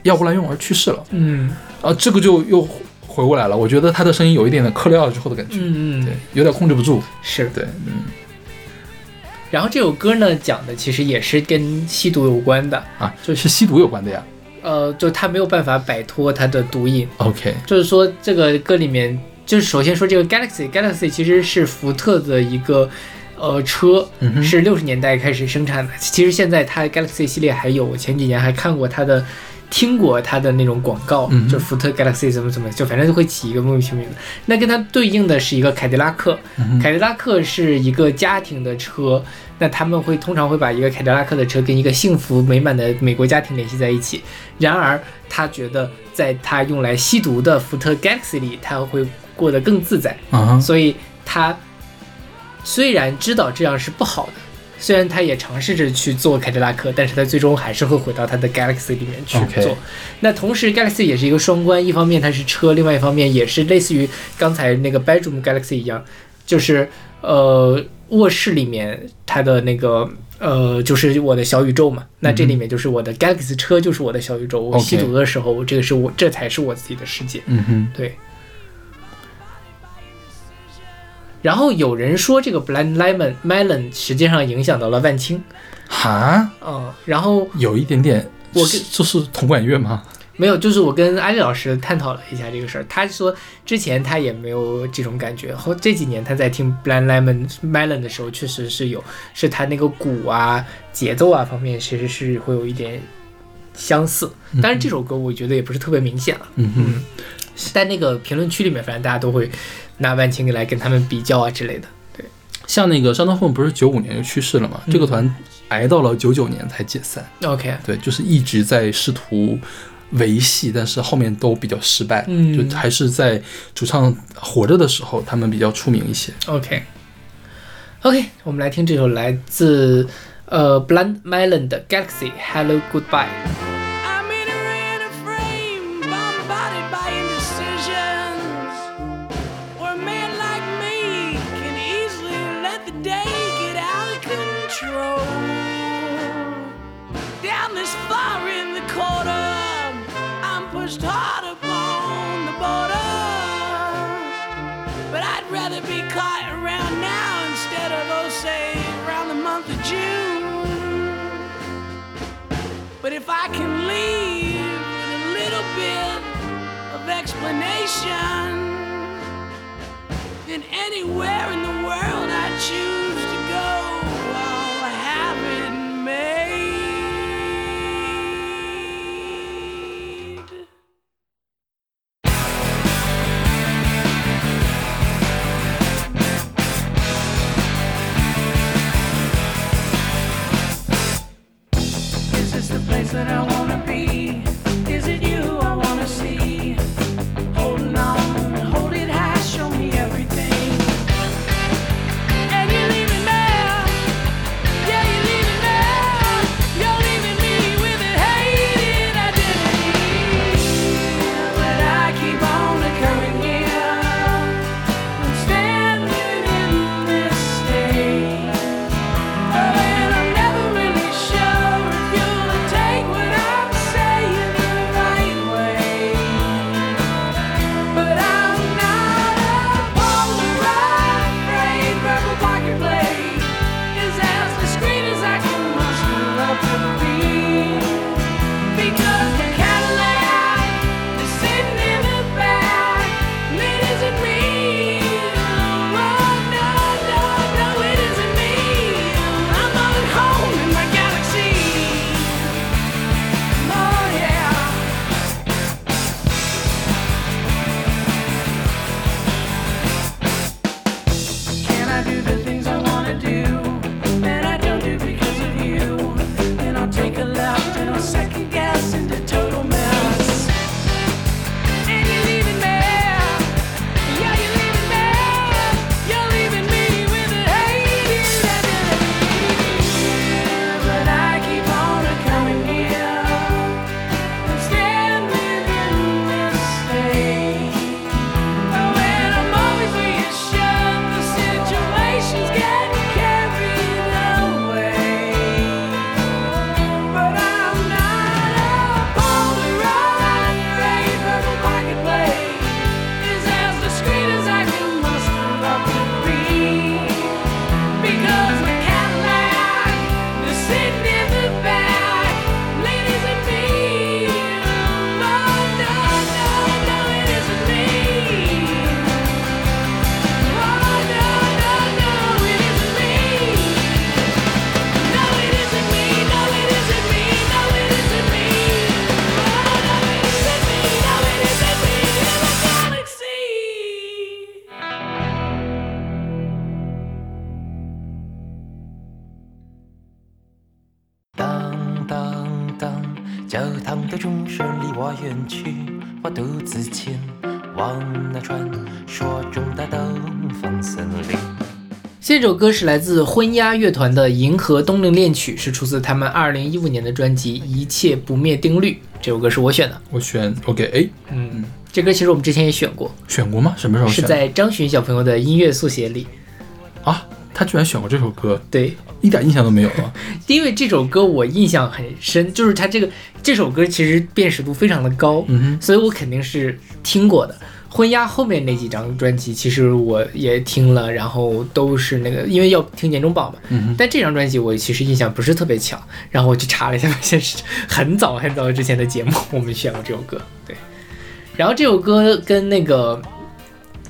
药物滥用而去世了。嗯啊，这个就又回过来了。我觉得他的声音有一点点嗑了药之后的感觉，嗯嗯对，有点控制不住。是。对，嗯然后这首歌呢，讲的其实也是跟吸毒有关的，啊，就是吸毒有关的呀。呃，就他没有办法摆脱他的毒瘾，OK，就是说这个歌里面，就是首先说这个 Galaxy，Galaxy 其实是福特的一个呃车，嗯是六十年代开始生产的。其实现在它 Galaxy 系列还有，我前几年还看过它的。听过它的那种广告，就福特 Galaxy 怎么怎么，就反正就会起一个莫名其妙的。那跟它对应的是一个凯迪拉克，嗯凯迪拉克是一个家庭的车，那他们会通常会把一个凯迪拉克的车跟一个幸福美满的美国家庭联系在一起。然而，他觉得在他用来吸毒的福特 Galaxy 里，他会过得更自在，啊，所以他虽然知道这样是不好的。虽然他也尝试着去做凯迪拉克，但是他最终还是会回到他的 Galaxy 里面去做。那同时，Galaxy 也是一个双关，一方面它是车，另外一方面也是类似于刚才那个 Bedroom Galaxy 一样，就是呃卧室里面它的那个呃就是我的小宇宙嘛。那这里面就是我的 Galaxy 车就是我的小宇宙。我吸毒的时候，这个是我这才是我自己的世界。嗯哼，对。然后有人说这个 Blind Lemon Melon 实际上影响到了万青，哈，嗯，然后有一点点，我跟这是铜管乐吗？没有，就是我跟阿丽老师探讨了一下这个事儿，他说之前他也没有这种感觉，后这几年他在听 Blind Lemon Melon 的时候，确实是有，是他那个鼓啊、节奏啊方面其实是会有一点相似，但是这首歌我觉得也不是特别明显了，嗯哼，但那个评论区里面，反正大家都会拿万青来跟他们比较啊之类的。对像那个山东混不是九五年就去世了嘛？嗯这个团挨到了九九年才解散。OK，对，就是一直在试图维系，但是后面都比较失败。嗯就还是在主唱活着的时候，他们比较出名一些。OK OK，我们来听这首来自呃 Blind Melon 的 Galaxy Hello Goodbye。But if I can leave with a little bit of explanation, then anywhere in the world I choose 这首歌是来自昏鸦乐团的《银河冬令恋曲》，是出自他们2015年的专辑《一切不灭定律》。这首歌是我选的。我选 OK A，嗯，这歌其实我们之前也选过，选过吗？什么时候选？是在张巡小朋友的音乐速写里。啊，他居然选过这首歌，对，一点印象都没有啊。因为这首歌我印象很深，就是他这个这首歌其实辨识度非常的高，嗯哼，所以我肯定是听过的。婚鸦后面那几张专辑，其实我也听了，然后都是那个，因为要听年终榜嘛。嗯但这张专辑我其实印象不是特别强，然后我去查了一下，发现是很早很早之前的节目我们选过这首歌。对，然后这首歌跟那个。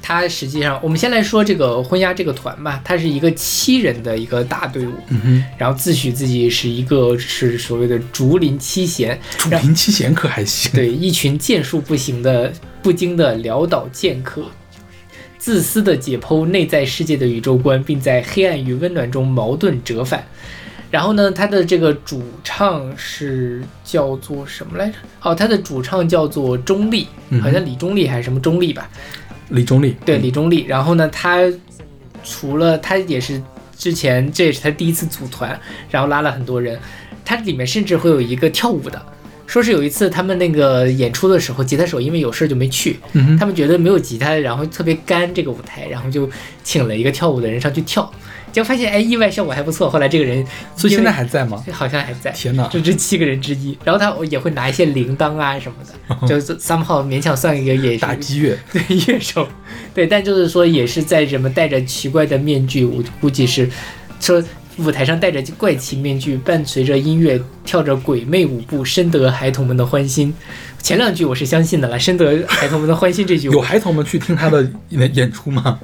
它实际上，我们先来说这个婚鸦这个团吧，它是一个七人的一个大队伍，然后自诩自己是一个是所谓的竹林七贤，竹林七贤可还行？对，一群剑术不行的不经的潦倒剑客，自私的解剖内在世界的宇宙观，并在黑暗与温暖中矛盾折返。然后呢，他的这个主唱是叫做什么来着？哦，他的主唱叫做钟立，嗯好像李钟立还是什么钟立吧？李中立，对，李钟丽。然后呢，他除了他也是之前这也是他第一次组团，然后拉了很多人，他里面甚至会有一个跳舞的。说是有一次他们那个演出的时候，吉他手因为有事就没去，嗯，他们觉得没有吉他，然后特别干这个舞台，然后就请了一个跳舞的人上去跳，结果发现哎意外效果还不错。后来这个人所以现在还在吗？好像还在，天哪！就这七个人之一。然后他也会拿一些铃铛啊什么的，就是 somehow 勉强算一个也是打击乐，对乐手，对，但就是说也是在什么戴着奇怪的面具，我估计是说舞台上戴着怪奇面具，伴随着音乐跳着鬼魅舞步，深得孩童们的欢心。前两句我是相信的了，深得孩童们的欢心这句 有孩童们去听他的演演出吗？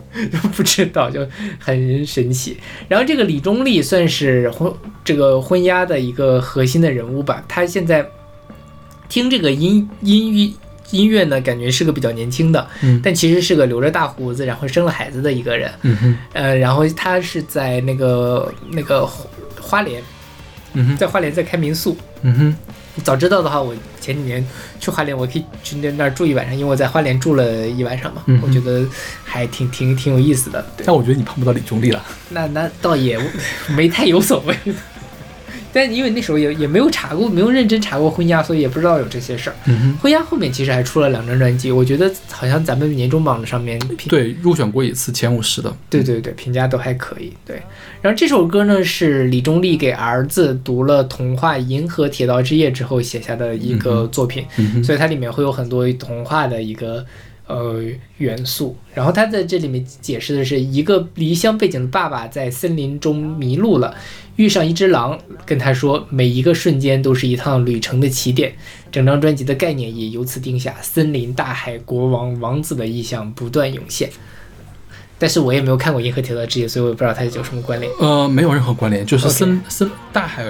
不知道，就很神奇。然后这个李忠利算是婚这个婚鸦的一个核心的人物吧，他现在听这个音音乐音乐呢，感觉是个比较年轻的，嗯但其实是个留着大胡子，然后生了孩子的一个人。嗯哼，呃，然后他是在那个那个花花莲，嗯哼，在花莲在开民宿。嗯哼，早知道的话，我前几年去花莲，我可以去那那儿住一晚上，因为我在花莲住了一晚上嘛，嗯我觉得还挺挺挺有意思的。但我觉得你碰不到李忠利了。那那倒也 没太有所谓。但因为那时候也也没有查过，没有认真查过婚鸦，所以也不知道有这些事儿。嗯哼，婚鸦后面其实还出了两张专辑，我觉得好像咱们年终榜上面评对，入选过一次前五十的。对对对，评价都还可以。对，然后这首歌呢是李忠利给儿子读了童话《银河铁道之夜》之后写下的一个作品，嗯哼，所以它里面会有很多童话的一个呃元素。然后他在这里面解释的是一个离乡背景的爸爸在森林中迷路了，遇上一只狼，跟他说每一个瞬间都是一趟旅程的起点。整张专辑的概念也由此定下，森林、大海、国王、王子的意象不断涌现。但是我也没有看过《银河铁道之夜》，所以我也不知道它有什么关联。呃，没有任何关联，就是森森大海，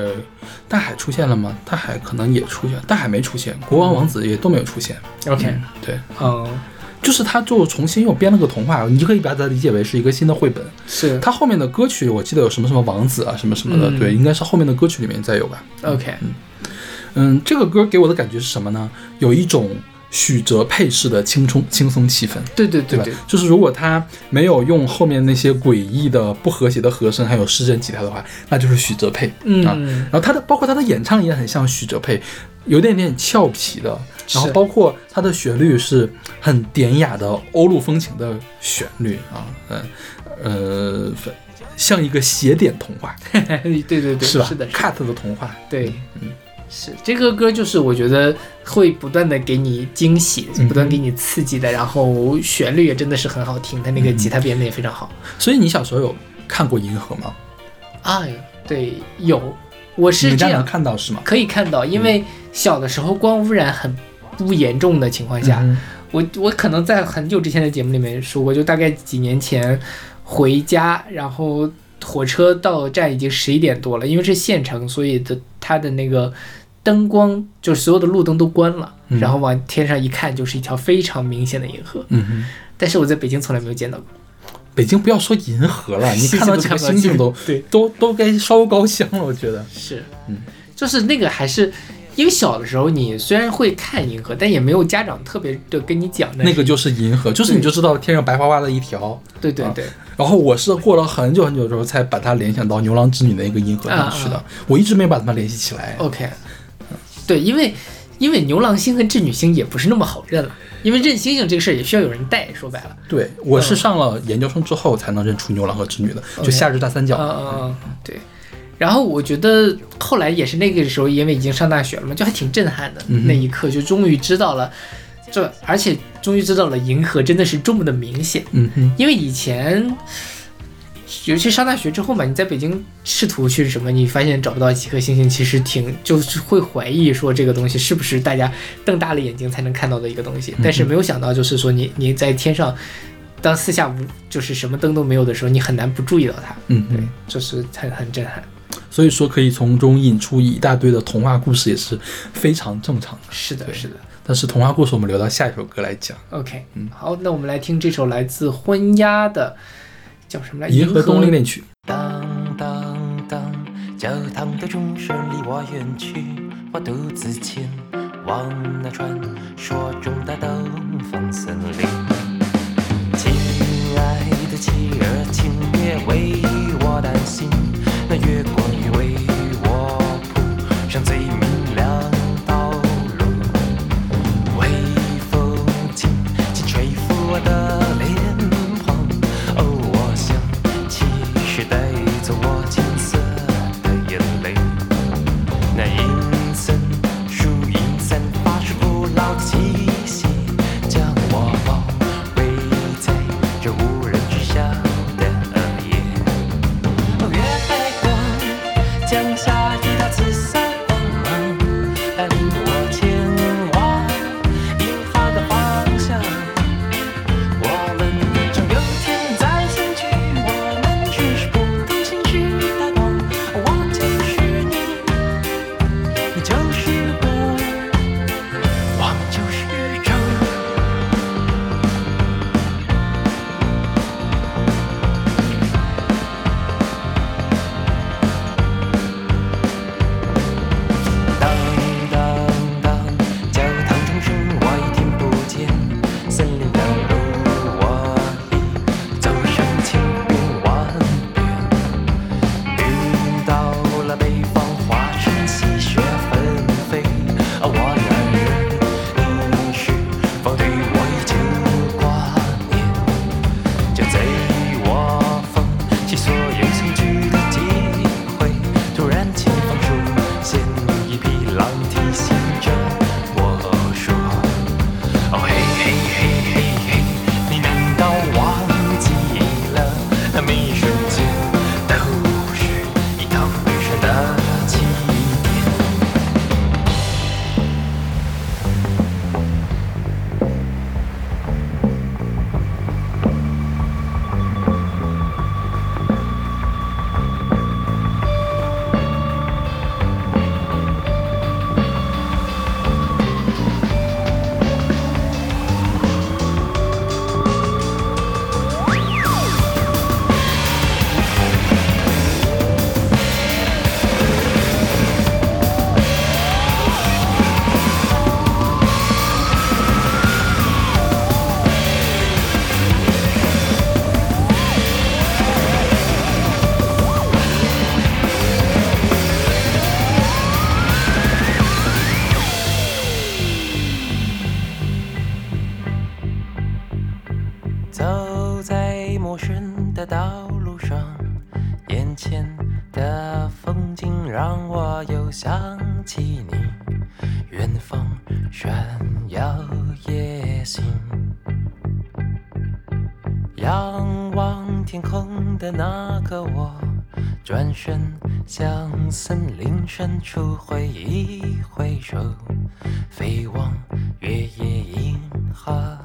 大海出现了吗？大海可能也出现，大海没出现，国王王子也都没有出现。OK，嗯对，嗯，就是他就重新又编了个童话，你就可以把它理解为是一个新的绘本。是他后面的歌曲我记得有什么什么王子啊，什么什么的，嗯对，应该是后面的歌曲里面再有吧。OK，嗯，这个歌给我的感觉是什么呢？有一种许哲佩式的轻松轻松气氛。对对对？就是如果他没有用后面那些诡异的、不和谐的和声，还有失真吉他的话，那就是许哲佩。啊嗯，然后他的包括他的演唱也很像许哲佩，有点点俏皮的。然后包括它的旋律是很典雅的欧陆风情的旋律啊，嗯呃，像一个写点童话，对对对，是吧？是的，是的童话，对，嗯是这个歌，就是我觉得会不断的给你惊喜，嗯不断给你刺激的，然后旋律也真的是很好听，它那个吉他编的也非常好。所以你小时候有看过《银河》吗？啊，对，有，我是这样看到是吗？可以看到，因为小的时候光污染很不严重的情况下，嗯我我可能在很久之前的节目里面说过，就大概几年前回家，然后火车到站已经十一点多了，因为是县城，所以的它的那个灯光就是所有的路灯都关了，嗯。然后往天上一看就是一条非常明显的银河，嗯哼。但是我在北京从来没有见到过，北京不要说银河了，你看到几个星星都对。都都该烧高香了，我觉得。是，嗯，就是那个还是因为小的时候你虽然会看银河，但也没有家长特别的跟你讲那个就是银河，就是你就知道天上白花花的一条。啊对对对，然后我是过了很久很久之后才把它联想到牛郎织女的一个银河上去的，啊我一直没把它们联系起来。OK，对，因为因为牛郎星和织女星也不是那么好认了，因为认星星这个事儿也需要有人带，说白了，对，我是上了研究生之后才能认出牛郎和织女的，就夏日大三角。嗯嗯嗯，对。然后我觉得后来也是那个时候，因为已经上大学了嘛，就还挺震撼的。嗯那一刻就终于知道了，这而且终于知道了银河真的是这么的明显。嗯哼，因为以前，尤其上大学之后嘛，你在北京试图去什么，你发现找不到几颗星星，其实挺就是会怀疑说这个东西是不是大家瞪大了眼睛才能看到的一个东西。但是没有想到，就是说你你在天上，当四下无就是什么灯都没有的时候，你很难不注意到它。对嗯哼，，这是很很震撼。所以说可以从中引出一大堆的童话故事，也是非常正常的。是的，是的。但是童话故事我们留到下一首歌来讲，OK，嗯好，那我们来听这首来自昏鸦的，叫什么来？《银河动力恋曲》。当当当，教堂的钟声离我远去，我独自前往那传说中的心。仰望天空的那个我，转身向森林深处挥一挥手，飞往月夜银河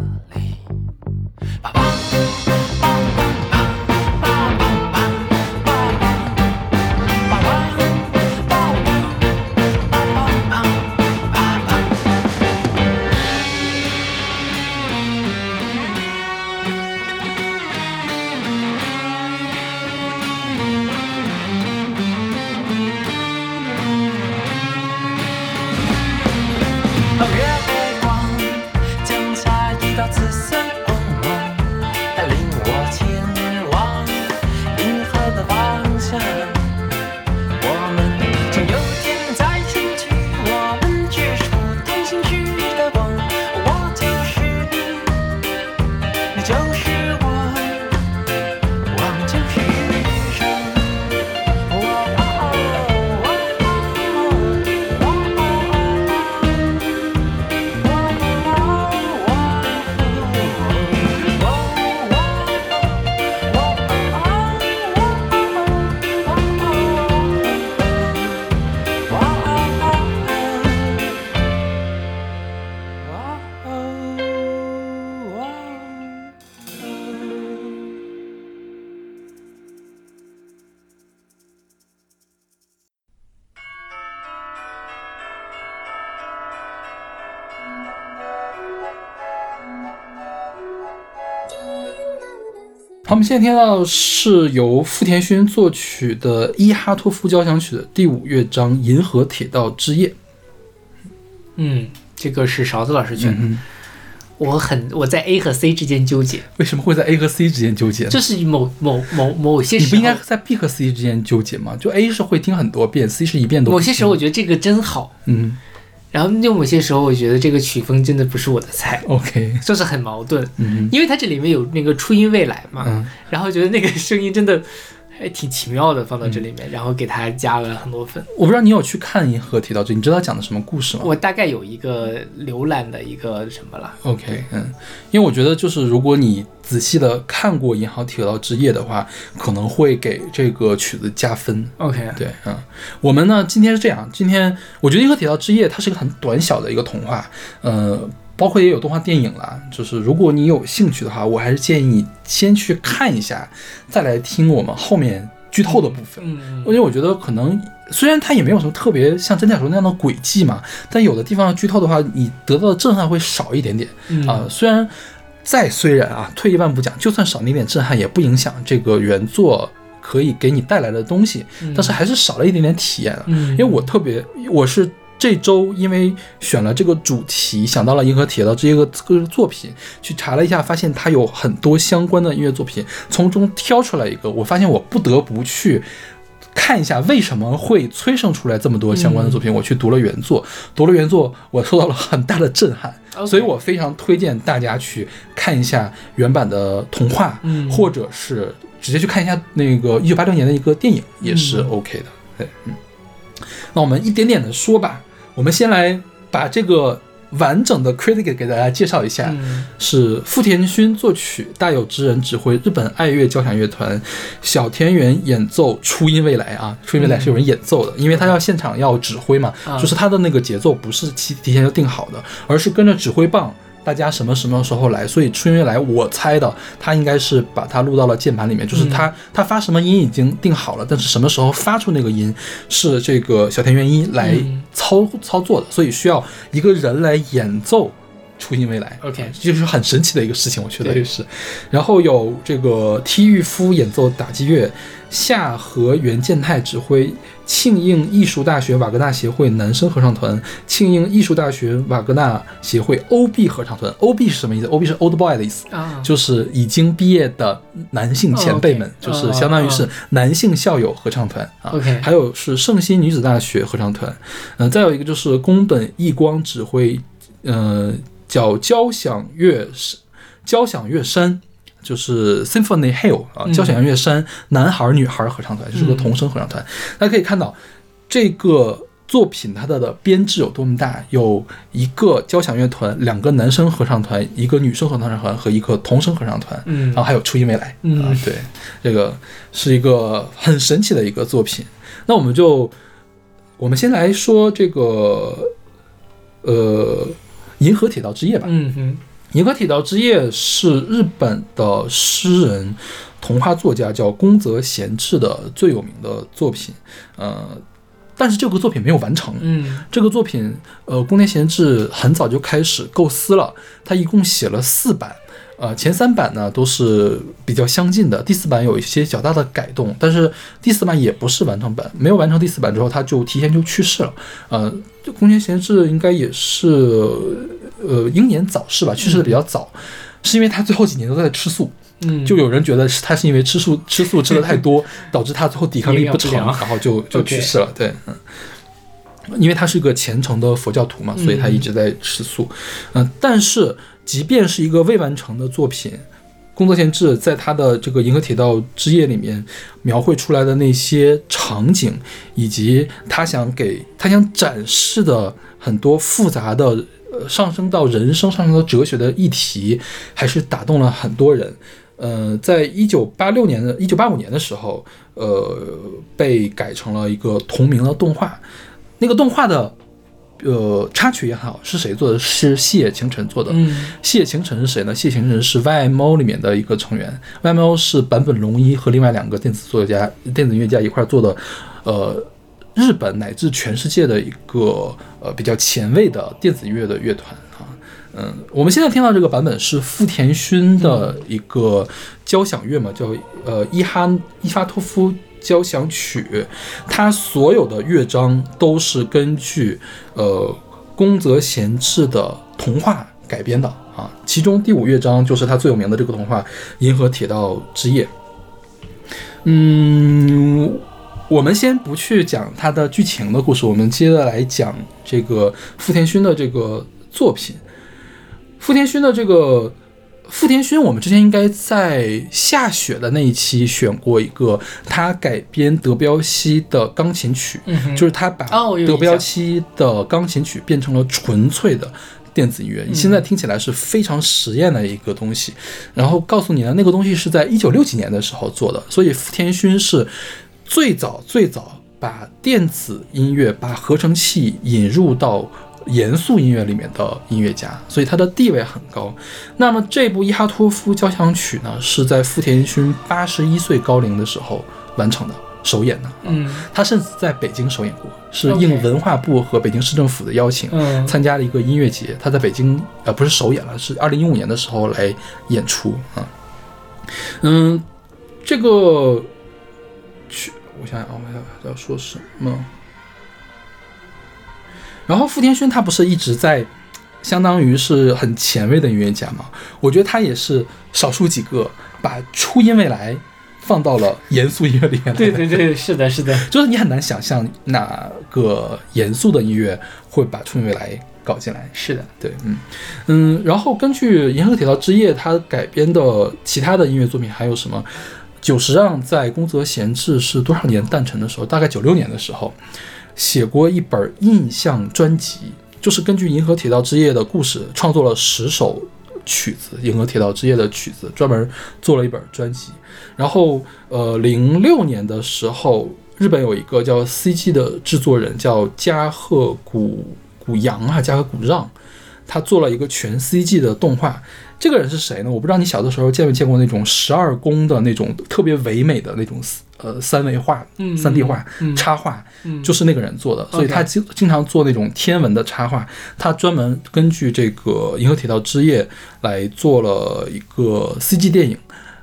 好，我们现在听到是由富田勋作曲的伊哈托夫交响曲的第五乐章《银河铁道之夜》。嗯，这个是勺子老师选的。嗯，我很我在 A 和 C 之间纠结，为什么会在 A 和 C 之间纠结呢？就是某某某某些时候，你不应该在 B 和 C 之间纠结吗？就 A 是会听很多遍，C 是一遍都。某些时候我觉得这个真好，嗯然后有某些时候我觉得这个曲风真的不是我的菜，，OK，就是很矛盾。嗯因为它这里面有那个初音未来嘛，嗯。然后觉得那个声音真的还挺奇妙的，放到这里面，然后给他加了很多分。我不知道你有去看《银河铁道之夜》，你知道讲的什么故事吗？我大概有一个浏览的一个什么了，OK，嗯，因为我觉得就是如果你仔细的看过《银河铁道之夜》的话，可能会给这个曲子加分。OK，对，嗯，我们呢今天是这样，今天我觉得《银河铁道之夜》它是一个很短小的一个童话，呃，包括也有动画电影了。就是如果你有兴趣的话，我还是建议你先去看一下，再来听我们后面剧透的部分。嗯因为我觉得可能虽然它也没有什么特别像真假说那样的轨迹嘛，但有的地方剧透的话，你得到的震撼会少一点点嗯啊、虽然再虽然啊，退一万步讲，就算少那点震撼，也不影响这个原作可以给你带来的东西，但是还是少了一点点体验啊。嗯，因为我特别，我是这周因为选了这个主题，想到了《银河铁道》这个这个作品，去查了一下，发现它有很多相关的音乐作品，从中挑出来一个，我发现我不得不去。看一下为什么会催生出来这么多相关的作品，我去读了原作，读了原作，我受到了很大的震撼所以我非常推荐大家去看一下原版的童话，嗯或者是直接去看一下那个一九八六年的一个电影，也是嗯 OK 的。对，嗯。那我们一点点的说吧，我们先来把这个完整的 critic 给大家介绍一下。嗯是富田勋作曲，大有之人指挥，日本爱乐交响乐团，小田园演奏，初音未来啊，初音未来是有人演奏的，因为他要现场要指挥嘛，啊就是他的那个节奏不是提提前就定好的，而是跟着指挥棒。大家什么什么时候来？所以初音未来，我猜的他应该是把它录到了键盘里面，就是他他发什么音已经定好了，但是什么时候发出那个音是这个小田原一来嗯操操作的，所以需要一个人来演奏初音未来。OK，这就是很神奇的一个事情，我觉得对也是。然后有这个 T 玉夫演奏打击乐，夏和原健太指挥，庆应艺术大学瓦格纳协会男生合唱团，庆应艺术大学瓦格纳协会 OB 合唱团。OB 是什么意思？OB 是 Old Boy 的意思。啊，就是已经毕业的男性前辈们就是相当于是男性校友合唱团啊。OK 还有是圣心女子大学合唱团，嗯、再有一个就是宫本义光指挥，呃，叫交响乐交响乐山。就是 Symphony Hill 啊，嗯交响乐山男孩儿女孩儿合唱团，就是个童声合唱团。大家可以看到，这个作品它的的编制有多么大，有一个交响乐团，两个男生合唱团，一个女生合唱团和一个童声合唱团，嗯然后还有初音未来，嗯啊，对，这个是一个很神奇的一个作品。那我们就，我们先来说这个，呃，《银河铁道之夜》吧。嗯哼，《银河铁道之夜》是日本的诗人、童话作家叫宫泽贤治的最有名的作品，呃，但是这个作品没有完成。嗯这个作品，呃，宫田贤治很早就开始构思了，他一共写了四版。呃，前三版呢都是比较相近的，第四版有一些较大的改动，但是第四版也不是完成版，没有完成第四版之后，他就提前就去世了。呃，就宫田贤治应该也是呃英年早逝吧，去世的比较早，是因为他最后几年都在吃素，嗯，就有人觉得是他是因为吃素吃素吃的太多，导致他最后抵抗力不成，营养不良然后就就去世了。对，嗯。因为他是一个虔诚的佛教徒嘛，所以他一直在吃素。嗯、但是即便是一个未完成的作品，宫泽贤治在他的这个《银河铁道之夜》里面描绘出来的那些场景，以及他想给他想展示的很多复杂的呃上升到人生、上升到哲学的议题，还是打动了很多人。呃，在一九八六年的、一九八五年的时候，呃，被改成了一个同名的动画。那个动画的呃插曲也好，是谁做的？是细野晴臣做的。嗯细野晴臣是谁呢？细野晴臣是 YMO 里面的一个成员，YMO 是坂本龙一和另外两个电子作家、电子音乐家一块儿做的，呃，日本乃至全世界的一个呃比较前卫的电子乐的乐团啊。嗯，我们现在听到这个版本是富田勋的一个交响乐嘛，叫呃伊哈伊发托夫交响曲，它所有的乐章都是根据呃宫泽贤治的童话改编的啊，其中第五乐章就是他最有名的这个童话《银河铁道之夜》。嗯，我们先不去讲它的剧情的故事，我们接着来讲这个富田勋的这个作品。富田勋的这个富田勋，我们之前应该在下雪的那一期选过一个他改编德彪西的钢琴曲，嗯就是他把德彪西的钢琴曲变成了纯粹的电子音乐，你现在听起来是非常实验的一个东西。然后告诉你呢，那个东西是在一九六几年的时候做的，所以福田勋是最早最早把电子音乐、把合成器引入到严肃音乐里面的音乐家，所以他的地位很高。那么这部伊哈托夫交响曲呢，是在福田勋八十一岁高龄的时候完成的。首演的，嗯他甚至在北京首演过，是应文化部和北京市政府的邀请，嗯参加了一个音乐节。他在北京呃不是首演了，是二零一五年的时候来演出啊。嗯，这个曲我想想啊，我要要说什么？然后傅天勋他不是一直在，相当于是很前卫的音乐家嘛？我觉得他也是少数几个把初音未来放到了严肃音乐里面。对对对，是的，是的，就是你很难想象哪个严肃的音乐会把初音未来搞进来。是的，对，嗯嗯，然后根据《银河铁道之夜》他改编的其他的音乐作品还有什么？久石让在宫泽贤治是多少年诞辰的时候？大概九六年的时候，写过一本印象专辑，就是根据《银河铁道之夜》的故事创作了十首曲子，《银河铁道之夜》的曲子，专门做了一本专辑。然后，呃，零六年的时候，日本有一个叫 CG 的制作人叫加贺谷谷阳啊，加贺谷让，他做了一个全 CG 的动画。这个人是谁呢？我不知道你小的时候见没见过那种十二宫的那种特别唯美的那种呃三维画、嗯三 D 画、嗯插画，嗯就是那个人做的，所以他经经常做那种天文的插画。他专门根据这个《银河铁道之夜》来做了一个 CG 电影，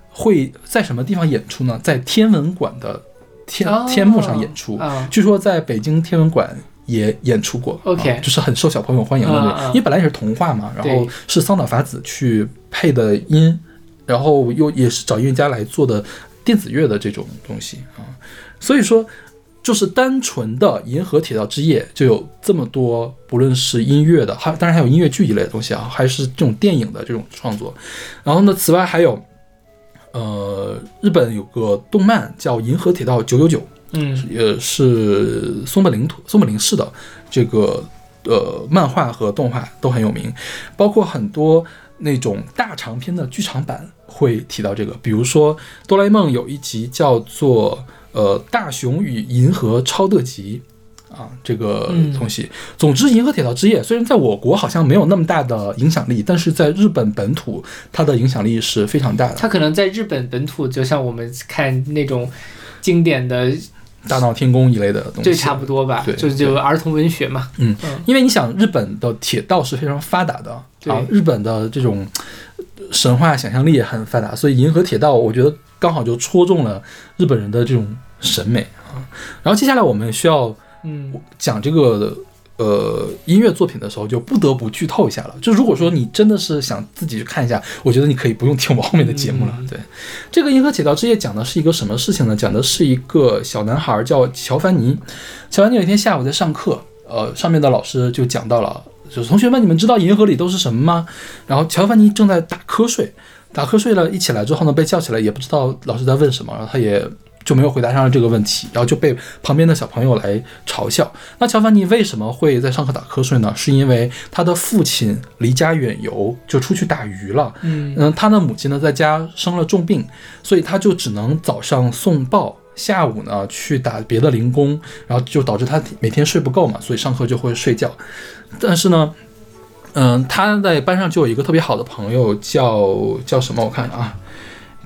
会在什么地方演出呢？在天文馆的天、哦天幕上演出。啊，据说在北京天文馆也演出过 OK 啊就是很受小朋友欢迎的因为本来也是童话嘛，然后是桑岛法子去配的音，然后又也是找音乐家来做的电子乐的这种东西啊，所以说就是单纯的《银河铁道之夜》就有这么多，不论是音乐的，还当然还有音乐剧一类的东西啊，还是这种电影的这种创作，然后呢，此外还有。呃，日本有个动漫叫《银河铁道九九九》，嗯也是松本零土松本零士的这个呃漫画和动画都很有名，包括很多那种大长篇的剧场版会提到这个，比如说哆啦 A 梦有一集叫做呃大雄与银河超特集。啊，这个嗯东西。总之，《银河铁道之夜》虽然在我国好像没有那么大的影响力，但是在日本本土，它的影响力是非常大的。它可能在日本本土，就像我们看那种经典的，大闹天宫一类的东西，这差不多吧，对就就儿童文学嘛。嗯嗯，因为你想，日本的铁道是非常发达的对。啊，日本的这种神话想象力也很发达，所以银河铁道我觉得刚好就戳中了日本人的这种审美啊。然后接下来我们需要嗯。讲这个呃音乐作品的时候，就不得不剧透一下了。就如果说你真的是想自己去看一下，我觉得你可以不用听我们后面的节目了。嗯对，这个《银河铁道之夜》讲的是一个什么事情呢？讲的是一个小男孩叫乔凡尼。乔凡尼有一天下午在上课，呃，上面的老师就讲到了，就是同学们，你们知道银河里都是什么吗？然后乔凡尼正在打瞌睡，打瞌睡了，一起来之后呢，被叫起来，也不知道老师在问什么，然后他也就没有回答上这个问题，然后就被旁边的小朋友来嘲笑。那乔凡尼为什么会在上课打瞌睡呢？是因为他的父亲离家远游，就出去打鱼了。嗯嗯，他的母亲呢在家生了重病，所以他就只能早上送报，下午呢去打别的零工，然后就导致他每天睡不够嘛，所以上课就会睡觉。但是呢，嗯，他在班上就有一个特别好的朋友，叫叫什么？我看看啊，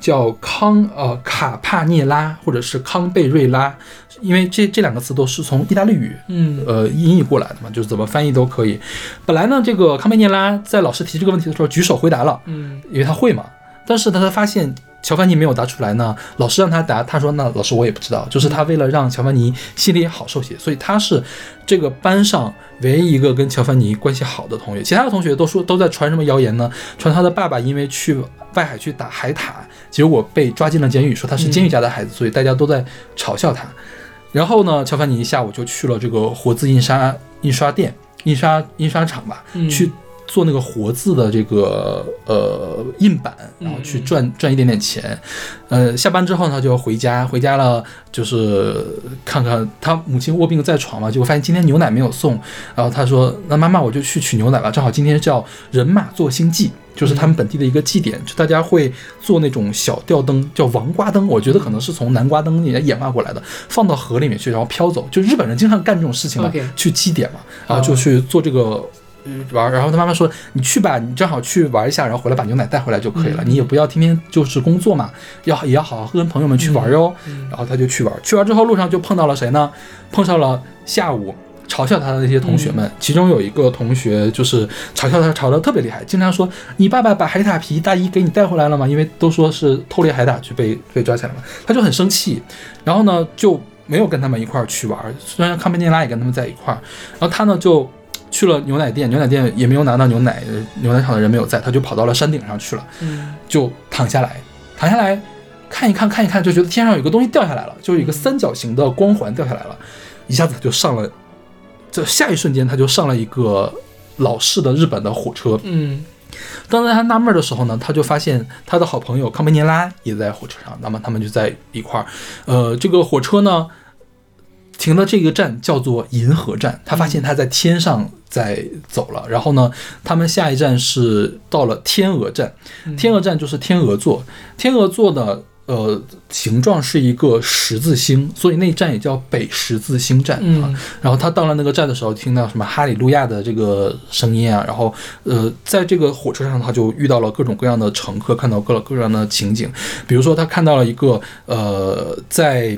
叫康呃卡帕涅拉或者是康贝瑞拉，因为这这两个词都是从意大利语嗯呃音译过来的嘛，就是怎么翻译都可以。本来呢，这个康贝涅拉在老师提这个问题的时候举手回答了，嗯因为他会嘛。但是呢，他发现乔凡尼没有答出来呢，老师让他答，他说那老师我也不知道，就是他为了让乔凡尼心里好受些，所以他是这个班上唯一一个跟乔凡尼关系好的同学。其他的同学都说都在传什么谣言呢？传他的爸爸因为去外海去打海獭，结果被抓进了监狱，说他是监狱家的孩子，所以大家都在嘲笑他。然后呢，乔凡尼一下午就去了这个活字印刷印刷店、印刷印刷厂吧，嗯去做那个活字的这个呃印版，然后去赚赚一点点钱。呃，下班之后呢，就要回家，回家了就是看看他母亲卧病在床嘛，结果发现今天牛奶没有送，然后他说：“那妈妈我就去取牛奶吧，正好今天叫人马做星祭。”就是他们本地的一个祭典，就大家会做那种小吊灯，叫王瓜灯。我觉得可能是从南瓜灯里面演化过来的，放到河里面去，然后飘走。就日本人经常干这种事情嘛去祭典嘛，然后就去做这个。呃玩，然后他妈妈说：“你去吧，你正好去玩一下，然后回来把牛奶带回来就可以了。你也不要天天就是工作嘛，要也要好好跟朋友们去玩哟。然后他就去玩，去玩之后路上就碰到了谁呢？碰上了下午嘲笑他的那些同学们，其中有一个同学就是嘲笑他嘲得特别厉害，经常说：“你爸爸把海獭皮大衣给你带回来了吗？”因为都说是偷猎海獭去被被抓起来了，他就很生气，然后呢就没有跟他们一块儿去玩。虽然康贝涅拉也跟他们在一块儿，然后他呢就去了牛奶店，牛奶店也没有拿到牛奶，呃牛奶厂的人没有在，他就跑到了山顶上去了。嗯就躺下来，躺下来看一看，看一看，就觉得天上有个东西掉下来了，就是一个三角形的光环掉下来了，一下子就上了，这下一瞬间他就上了一个老式的日本的火车。嗯当他纳闷的时候呢，他就发现他的好朋友康贝尼拉也在火车上，那么他们就在一块儿。呃，这个火车呢，停的这个站叫做银河站，他发现他在天上在走了。然后呢，他们下一站是到了天鹅站，天鹅站就是天鹅座，天鹅座的。呃，形状是一个十字星，所以那站也叫北十字星站啊。嗯然后他到了那个站的时候，听到什么哈利路亚的这个声音啊，然后呃，在这个火车上，他就遇到了各种各样的乘客，看到各种各样的情景，比如说他看到了一个呃，在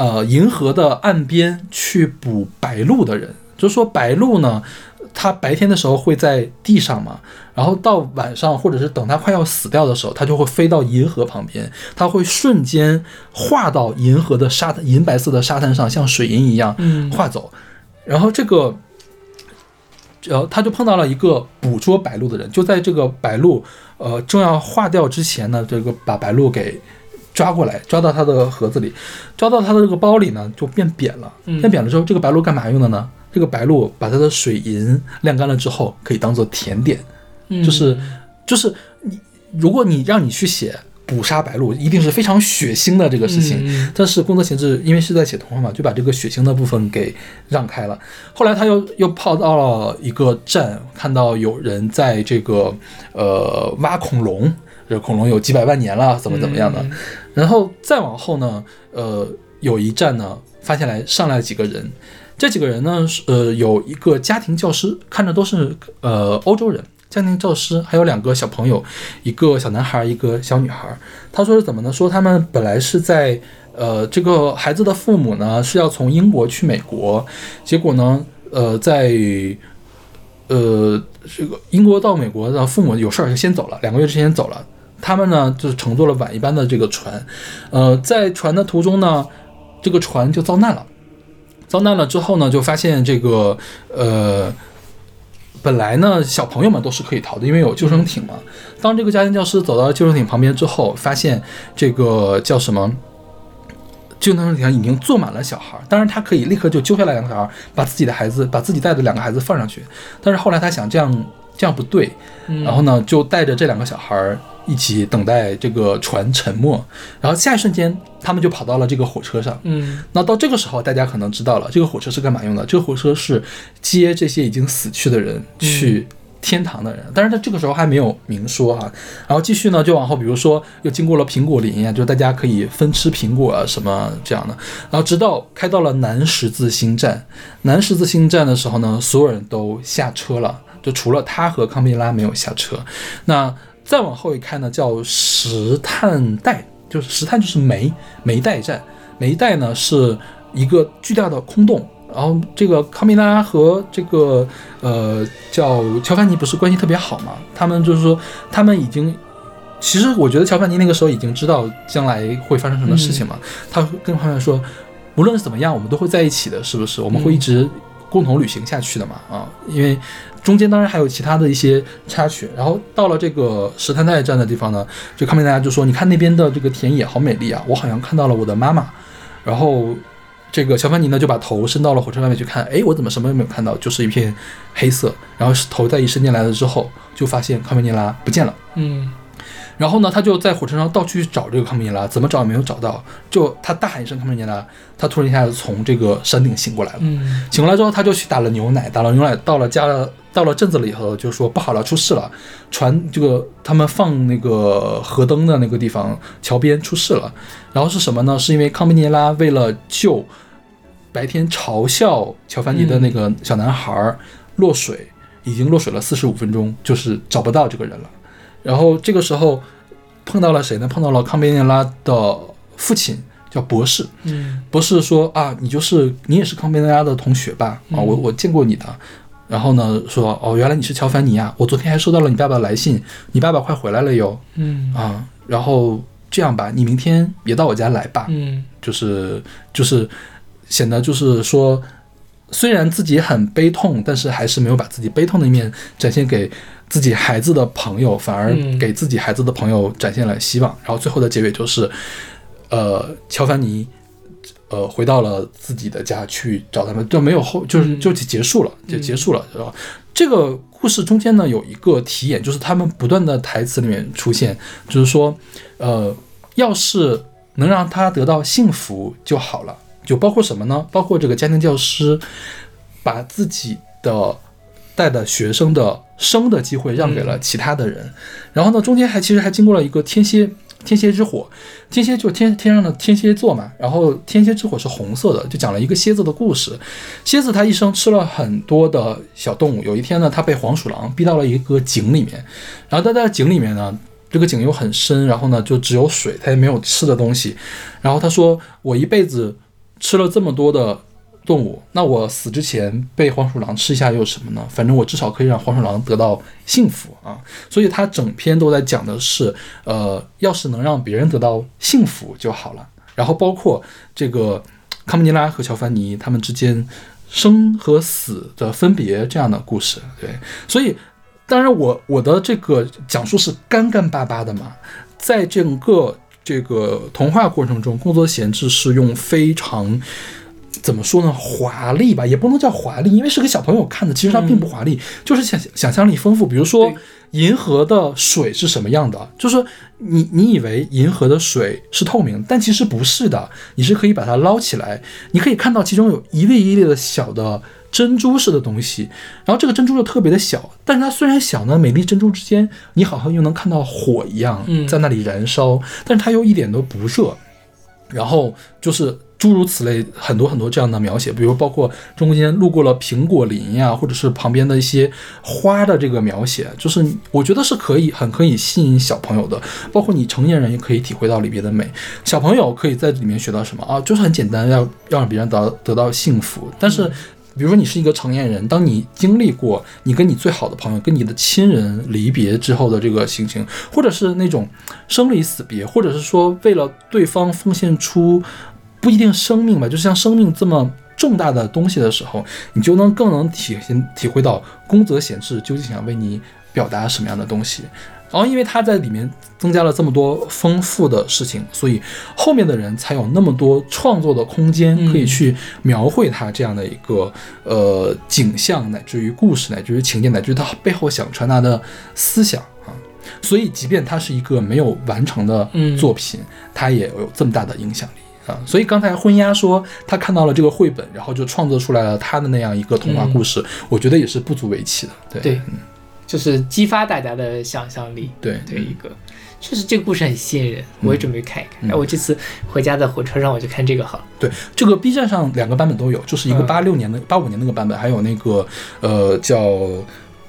呃银河的岸边去捕白鹭的人，就是说白鹭呢，它白天的时候会在地上嘛，然后到晚上或者是等它快要死掉的时候，它就会飞到银河旁边，它会瞬间化到银河的沙滩银白色的沙滩上，像水银一样嗯划走。然后这个，呃，他就碰到了一个捕捉白鹭的人，就在这个白鹭呃正要化掉之前呢，这个把白鹭给抓过来，抓到他的盒子里，抓到他的这个包里呢，就变扁了。嗯变扁了之后，这个白鹭干嘛用的呢？这个白鹭把它的水银晾干了之后，可以当做甜点。嗯就是就是你，如果你让你去写捕杀白鹭，一定是非常血腥的这个事情。嗯但是宫泽贤治因为是在写童话嘛，就把这个血腥的部分给让开了。后来他又又跑到了一个站，看到有人在这个呃挖恐龙，这恐龙有几百万年了，怎么怎么样的。嗯然后再往后呢，呃，有一站呢，发现来上来几个人，这几个人呢，是呃，有一个家庭教师，看着都是呃欧洲人，家庭教师，还有两个小朋友，一个小男孩，一个小女孩。他说是怎么呢？说他们本来是在呃，这个孩子的父母呢是要从英国去美国，结果呢，呃，在呃这个英国到美国的父母有事儿就先走了，两个月之前走了。他们呢就是乘坐了晚一班的这个船，呃，在船的途中呢，这个船就遭难了。遭难了之后呢，就发现这个呃，本来呢小朋友们都是可以逃的，因为有救生艇嘛。当这个家庭教师走到救生艇旁边之后，发现这个叫什么？救生艇上已经坐满了小孩儿，当然他可以立刻就揪下来两个小孩，把自己的孩子，把自己带的两个孩子放上去。但是后来他想这样这样不对，嗯然后呢就带着这两个小孩儿一起等待这个船沉没。然后下一瞬间，他们就跑到了这个火车上。嗯那到这个时候，大家可能知道了，这个火车是干嘛用的？这个火车是接这些已经死去的人去天堂的人，但是他这个时候还没有明说哈。然后继续呢，就往后，比如说又经过了苹果林啊，就是大家可以分吃苹果啊什么这样的。然后直到开到了南十字星站，南十字星站的时候呢，所有人都下车了，就除了他和康贝拉没有下车。那再往后一看呢，叫石炭带，就是石炭就是煤煤带站，煤带呢是一个巨大的空洞。然后这个康米拉和这个呃叫乔凡尼不是关系特别好嘛？他们就是说他们已经，其实我觉得乔凡尼那个时候已经知道将来会发生什么事情嘛。他跟他们说，无论是怎么样，我们都会在一起的，是不是？我们会一直共同旅行下去的嘛？啊，因为中间当然还有其他的一些插曲。然后到了这个石炭代站的地方呢，就康米拉就说：“你看那边的这个田野好美丽啊，我好像看到了我的妈妈。”然后。这个乔凡尼呢，就把头伸到了火车外面去看，哎，我怎么什么也没有看到，就是一片黑色。然后头再一伸进来了之后，就发现康梅尼拉不见了。嗯，然后呢，他就在火车上到处去找这个康梅尼拉，怎么找也没有找到。就他大喊一声康梅尼拉，他突然一下子从这个山顶醒过来了。嗯，醒过来之后，他就去打了牛奶，打了牛奶到了家了，到了镇子里以后，就说不好了，出事了，船这个他们放那个河灯的那个地方桥边出事了。然后是什么呢？是因为康梅尼拉为了救白天嘲笑乔凡尼的那个小男孩儿落水，已经落水了四十五分钟，就是找不到这个人了。然后这个时候碰到了谁呢？碰到了康贝内拉的父亲，叫博士。嗯博士说啊，你就是你也是康贝内拉的同学吧？啊，我我见过你的。然后呢，说哦，原来你是乔凡尼呀！我昨天还收到了你爸爸的来信，你爸爸快回来了哟。嗯啊，然后这样吧，你明天也到我家来吧。嗯就是就是显得就是说，虽然自己很悲痛，但是还是没有把自己悲痛的一面展现给自己孩子的朋友，反而嗯给自己孩子的朋友展现了希望。然后最后的结尾就是，呃，乔凡尼。呃，回到了自己的家去找他们，就没有后，就是嗯就结束了，就结束了，然后这个故事中间呢有一个题眼，就是他们不断的台词里面出现，就是说，呃，要是能让他得到幸福就好了，就包括什么呢？包括这个家庭教师把自己的带的学生的生的机会让给了其他的人，然后呢，中间还其实还经过了一个天蝎。天蝎之火，天蝎就是天天上的天蝎座嘛，然后天蝎之火是红色的，就讲了一个蝎子的故事。蝎子它一生吃了很多的小动物，有一天呢，它被黄鼠狼逼到了一个井里面，然后它在井里面呢，这个井又很深，然后呢就只有水，它也没有吃的东西。然后他说：“我一辈子吃了这么多的动物，那我死之前被黄鼠狼吃一下又有什么呢？反正我至少可以让黄鼠狼得到幸福啊！所以他整篇都在讲的是，呃，要是能让别人得到幸福就好了。然后包括这个康姆尼拉和乔凡尼他们之间生和死的分别这样的故事，对，所以当然我我的这个讲述是干干巴巴的嘛，在整个这个童话过程中，工作闲置是用非常。怎么说呢？华丽吧，也不能叫华丽，因为是给小朋友看的，其实它并不华丽，就是想想象力丰富。比如说，银河的水是什么样的？就是说你你以为银河的水是透明，但其实不是的，你是可以把它捞起来，你可以看到其中有一粒一粒的小的珍珠似的东西，然后这个珍珠又特别的小，但是它虽然小呢，每粒珍珠之间你好像又能看到火一样嗯在那里燃烧，但是它又一点都不热。然后就是诸如此类很多很多这样的描写，比如包括中间路过了苹果林呀，或者是旁边的一些花的这个描写，就是我觉得是可以很可以吸引小朋友的，包括你成年人也可以体会到里边的美。小朋友可以在里面学到什么啊？就是很简单，要要让别人得得到幸福，但是。比如说，你是一个成年人，当你经历过你跟你最好的朋友、跟你的亲人离别之后的这个心情，或者是那种生离死别，或者是说为了对方奉献出不一定生命吧，就像生命这么重大的东西的时候，你就能更能体现体会到宫泽贤治究竟想为你表达什么样的东西。然后，因为他在里面增加了这么多丰富的事情，所以后面的人才有那么多创作的空间，可以去描绘他这样的一个呃景象，乃至于故事，乃至于情节，乃至于他背后想传达的思想啊。所以，即便它是一个没有完成的嗯作品，它也有这么大的影响力啊。所以刚才婚鸭说他看到了这个绘本，然后就创作出来了他的那样一个童话故事，我觉得也是不足为奇的。对对，就是激发大家的想象力。对对一个，确实这个故事很吸引人，我也准备看一看。嗯哎，我这次回家在火车上我就看这个好了。对，这个 B 站上两个版本都有，就是一个嗯八六年的、八五年那个版本，还有那个呃叫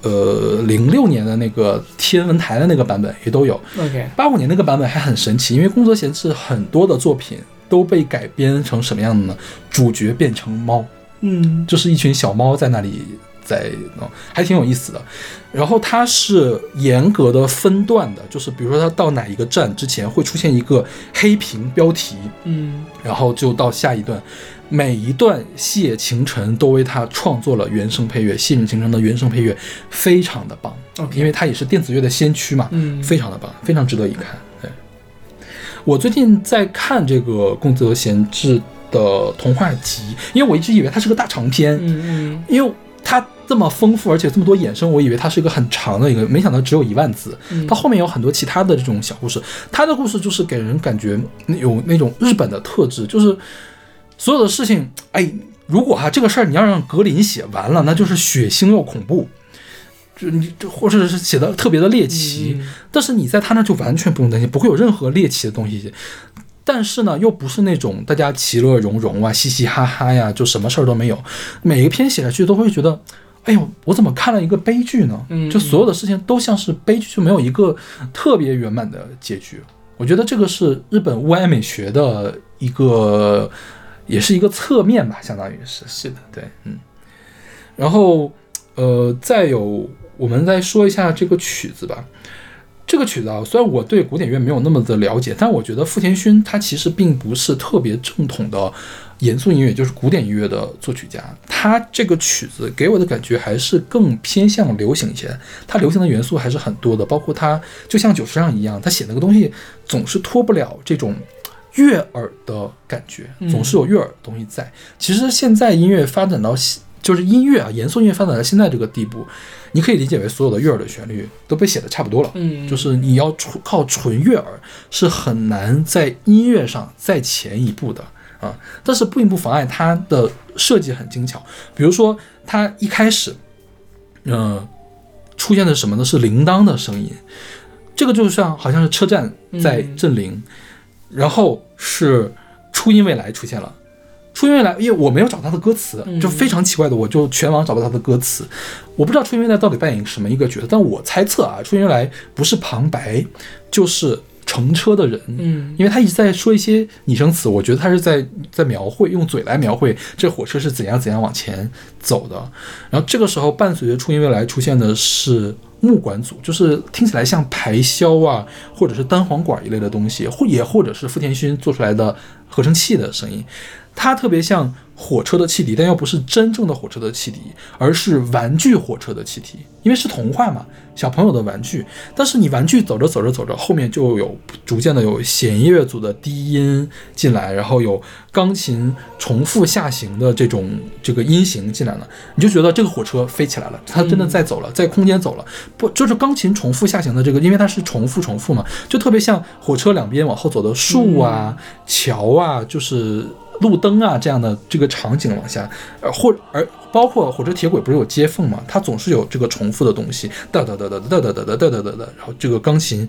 呃零六年的那个天文台的那个版本也都有。OK，八五年那个版本还很神奇，因为宫泽贤治很多的作品都被改编成什么样的呢？主角变成猫，嗯就是一群小猫在那里在弄，还挺有意思的。然后它是严格的分段的，就是比如说它到哪一个站之前会出现一个黑屏标题，嗯然后就到下一段。每一段谢晴晨都为他创作了原声配乐，谢晴晨的原声配乐非常的棒因为他也是电子乐的先驱嘛，嗯非常的棒，非常值得一看。对，我最近在看这个宫泽贤治的童话集，因为我一直以为它是个大长篇，嗯嗯因为它这么丰富，而且这么多衍生，我以为它是一个很长的一个，没想到只有一万字。嗯它后面有很多其他的这种小故事，它的故事就是给人感觉有那种日本的特质，就是所有的事情，哎，如果哈、这个事儿你要让格林写完了，那就是血腥又恐怖。就你就或者是写的特别的猎奇，嗯但是你在他那就完全不用担心，不会有任何猎奇的东西。但是呢，又不是那种大家其乐融融啊、嘻嘻哈哈呀，就什么事儿都没有。每一篇写下去都会觉得，哎呦，我怎么看了一个悲剧呢？嗯就所有的事情都像是悲剧，就没有一个特别圆满的结局。我觉得这个是日本物哀美学的一个，也是一个侧面吧，相当于是。是的，对，嗯。然后，呃，再有，我们再说一下这个曲子吧。这个曲子啊，虽然我对古典乐没有那么的了解，但我觉得富田勋他其实并不是特别正统的严肃音乐，就是古典音乐的作曲家。他这个曲子给我的感觉还是更偏向流行一些，他流行的元素还是很多的，包括他就像久石让一样，他写那个东西总是脱不了这种悦耳的感觉，总是有悦耳的东西在。其实现在音乐发展到现就是音乐啊，严肃音乐发展到现在这个地步，你可以理解为所有的悦耳的旋律都被写的差不多了。嗯就是你要纯靠纯悦耳是很难在音乐上再前一步的啊。但是并不妨碍它的设计很精巧，比如说它一开始，嗯、出现的什么呢？是铃铛的声音，这个就像好像是车站在震铃，然后是初音未来出现了。初音未来，因为我没有找它的歌词，就非常奇怪的，我就全网找不到它的歌词。我不知道初音未来到底扮演什么一个角色，但我猜测啊，初音未来不是旁白，就是乘车的人。嗯因为他一直在说一些拟声词，我觉得他是在在描绘，用嘴来描绘这火车是怎样怎样往前走的。然后这个时候，伴随着初音未来出现的是木管组，就是听起来像排箫啊，或者是单簧管一类的东西，或也或者是富田勋做出来的合成器的声音。它特别像火车的汽笛，但又不是真正的火车的汽笛，而是玩具火车的汽笛，因为是童话嘛，小朋友的玩具。但是你玩具走着走着走着，后面就有逐渐的有弦乐组的低音进来，然后有钢琴重复下行的这种这个音型进来了，你就觉得这个火车飞起来了，它真的在走了，在空间走了。不，就是钢琴重复下行的这个，因为它是重复重复嘛，就特别像火车两边往后走的树啊、桥啊，就是。路灯啊，这样的这个场景往下，呃，或而包括火车铁轨不是有接缝嘛，它总是有这个重复的东西，哒哒哒哒哒哒哒哒哒哒哒哒，然后这个钢琴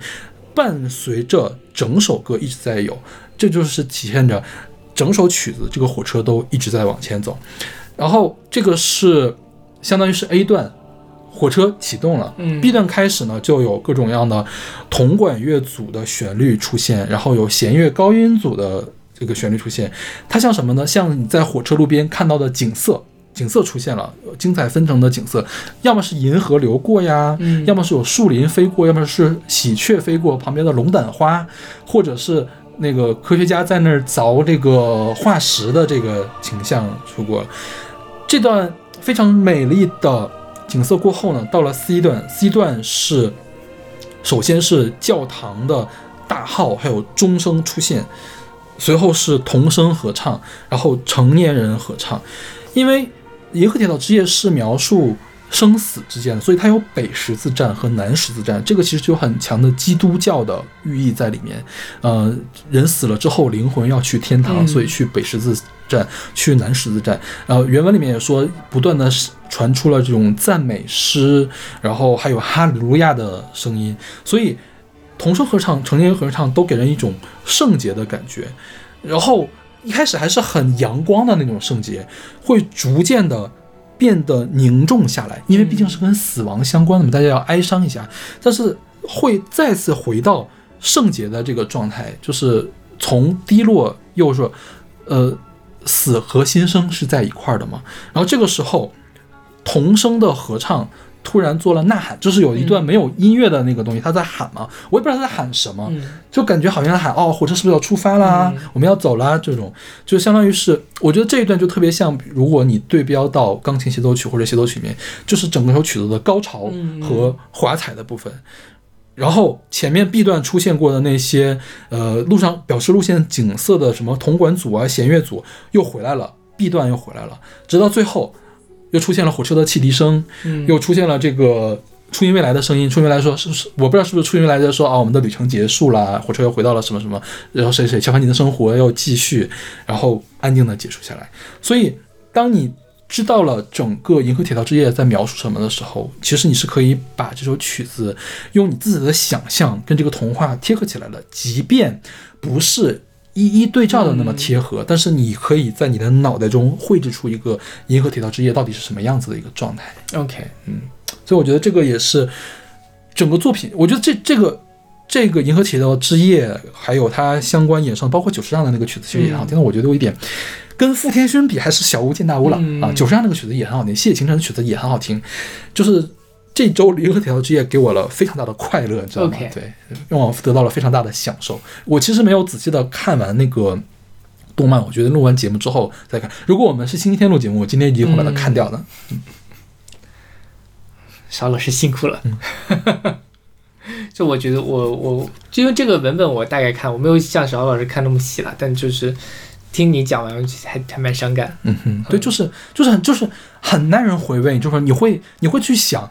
伴随着整首歌一直在有，这就是体现着整首曲子这个火车都一直在往前走，然后这个是相当于是 A 段。火车启动了、嗯 b 段开始呢就有各种各样的铜管乐组的旋律出现，然后有弦乐高音组的这个旋律出现，它像什么呢？像你在火车路边看到的景色，景色出现了，呃精彩纷呈的景色，要么是银河流过呀，嗯要么是有树林飞过，要么是喜鹊飞过旁边的龙胆花，或者是那个科学家在那儿凿这个化石的这个景象出过。这段非常美丽的景色过后呢，到了 C 段，C 段是首先是教堂的大号还有钟声出现，随后是童声合唱，然后成年人合唱。因为《银河铁道之夜》是描述生死之间的，所以它有北十字站和南十字站，这个其实就有很强的基督教的寓意在里面。呃，人死了之后，灵魂要去天堂，嗯所以去北十字站，去南十字站。然后原文里面也说，不断的传出了这种赞美诗，然后还有哈利路亚的声音，所以童声合唱、成年人合唱都给人一种圣洁的感觉。然后一开始还是很阳光的那种圣洁，会逐渐的变得凝重下来，因为毕竟是跟死亡相关的嘛，大家要哀伤一下。但是会再次回到圣洁的这个状态，就是从低落又说，呃，死和新生是在一块儿的嘛。然后这个时候，童声的合唱突然做了呐喊，就是有一段没有音乐的那个东西，他在喊嘛，我也不知道他在喊什么，嗯。就感觉好像在喊哦，火车是不是要出发啦？我们要走啦，这种。就相当于是，我觉得这一段就特别像，如果你对标到钢琴协奏曲或者协奏曲里面，就是整个首曲子的高潮和华彩的部分。然后前面 B 段出现过的那些，呃，路上表示路线景色的什么铜管组啊、弦乐组又回来了，B 段又回来了，直到最后又出现了火车的汽笛声，嗯又出现了这个初音未来的声音。初音未来说是不是？我不知道是不是初音未来在说啊，我们的旅程结束了，火车又回到了什么什么，然后谁谁小凡你的生活要继续，然后安静的结束下来。所以当你知道了整个《银河铁道之夜》在描述什么的时候，其实你是可以把这首曲子用你自己的想象跟这个童话贴合起来了，即便不是一一对照的那么贴合，但是你可以在你的脑袋中绘制出一个《银河铁道之夜》到底是什么样子的一个状态。OK，嗯所以我觉得这个也是整个作品，我觉得这这个这个《银河铁道之夜》，还有它相关衍生，包括久石让的那个曲子，其实也很好听。但我觉得有一点跟傅天勋比，还是小巫见大巫了、嗯啊。久石让那个曲子也很好听，谢谢晴晨的曲子也很好听，就是。这周《银河铁道之夜》给我了非常大的快乐，你知道吗对，让我得到了非常大的享受。我其实没有仔细的看完那个动漫，我觉得录完节目之后再看。如果我们是星期天录节目，我今天一定会把它看掉的。嗯邵老师辛苦了。嗯 就我觉得我我就因为这个文本我大概看，我没有像邵老师看那么细了，但就是听你讲完还还蛮伤感。嗯哼，对，就是就是很就是很耐人回味，就是你会你会去想，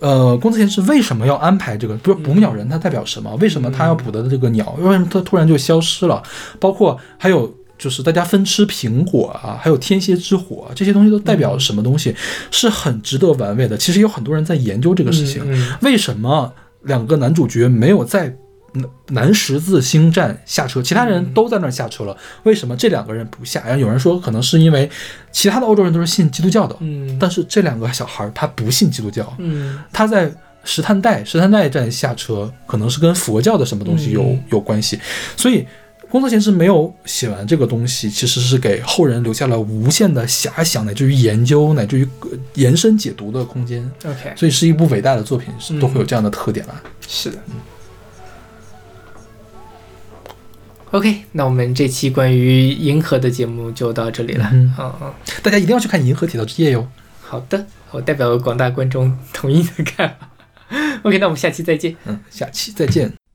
呃，宫泽贤治为什么要安排这个？不是捕鸟人，它代表什么？为什么他要捕的这个鸟，为什么它突然就消失了？包括还有就是大家分吃苹果啊，还有天蝎之火、啊、这些东西都代表什么东西？是很值得玩味的。其实有很多人在研究这个事情，嗯为什么两个男主角没有在南南十字星站下车？其他人都在那儿下车了，为什么这两个人不下？然后有人说，可能是因为其他的欧洲人都是信基督教的，嗯但是这两个小孩儿他不信基督教，嗯他在石炭代石炭代站下车，可能是跟佛教的什么东西有、嗯有关系，所以。工作前是没有写完这个东西，其实是给后人留下了无限的遐想，乃至于研究，乃至于呃延伸解读的空间。OK 所以是一部伟大的作品，都会有这样的特点吧。是的。OK，那我们这期关于银河的节目就到这里了。嗯大家一定要去看《银河铁道之夜》哟。好的，我代表广大观众统一的看法。OK，那我们下期再见。嗯，下期再见。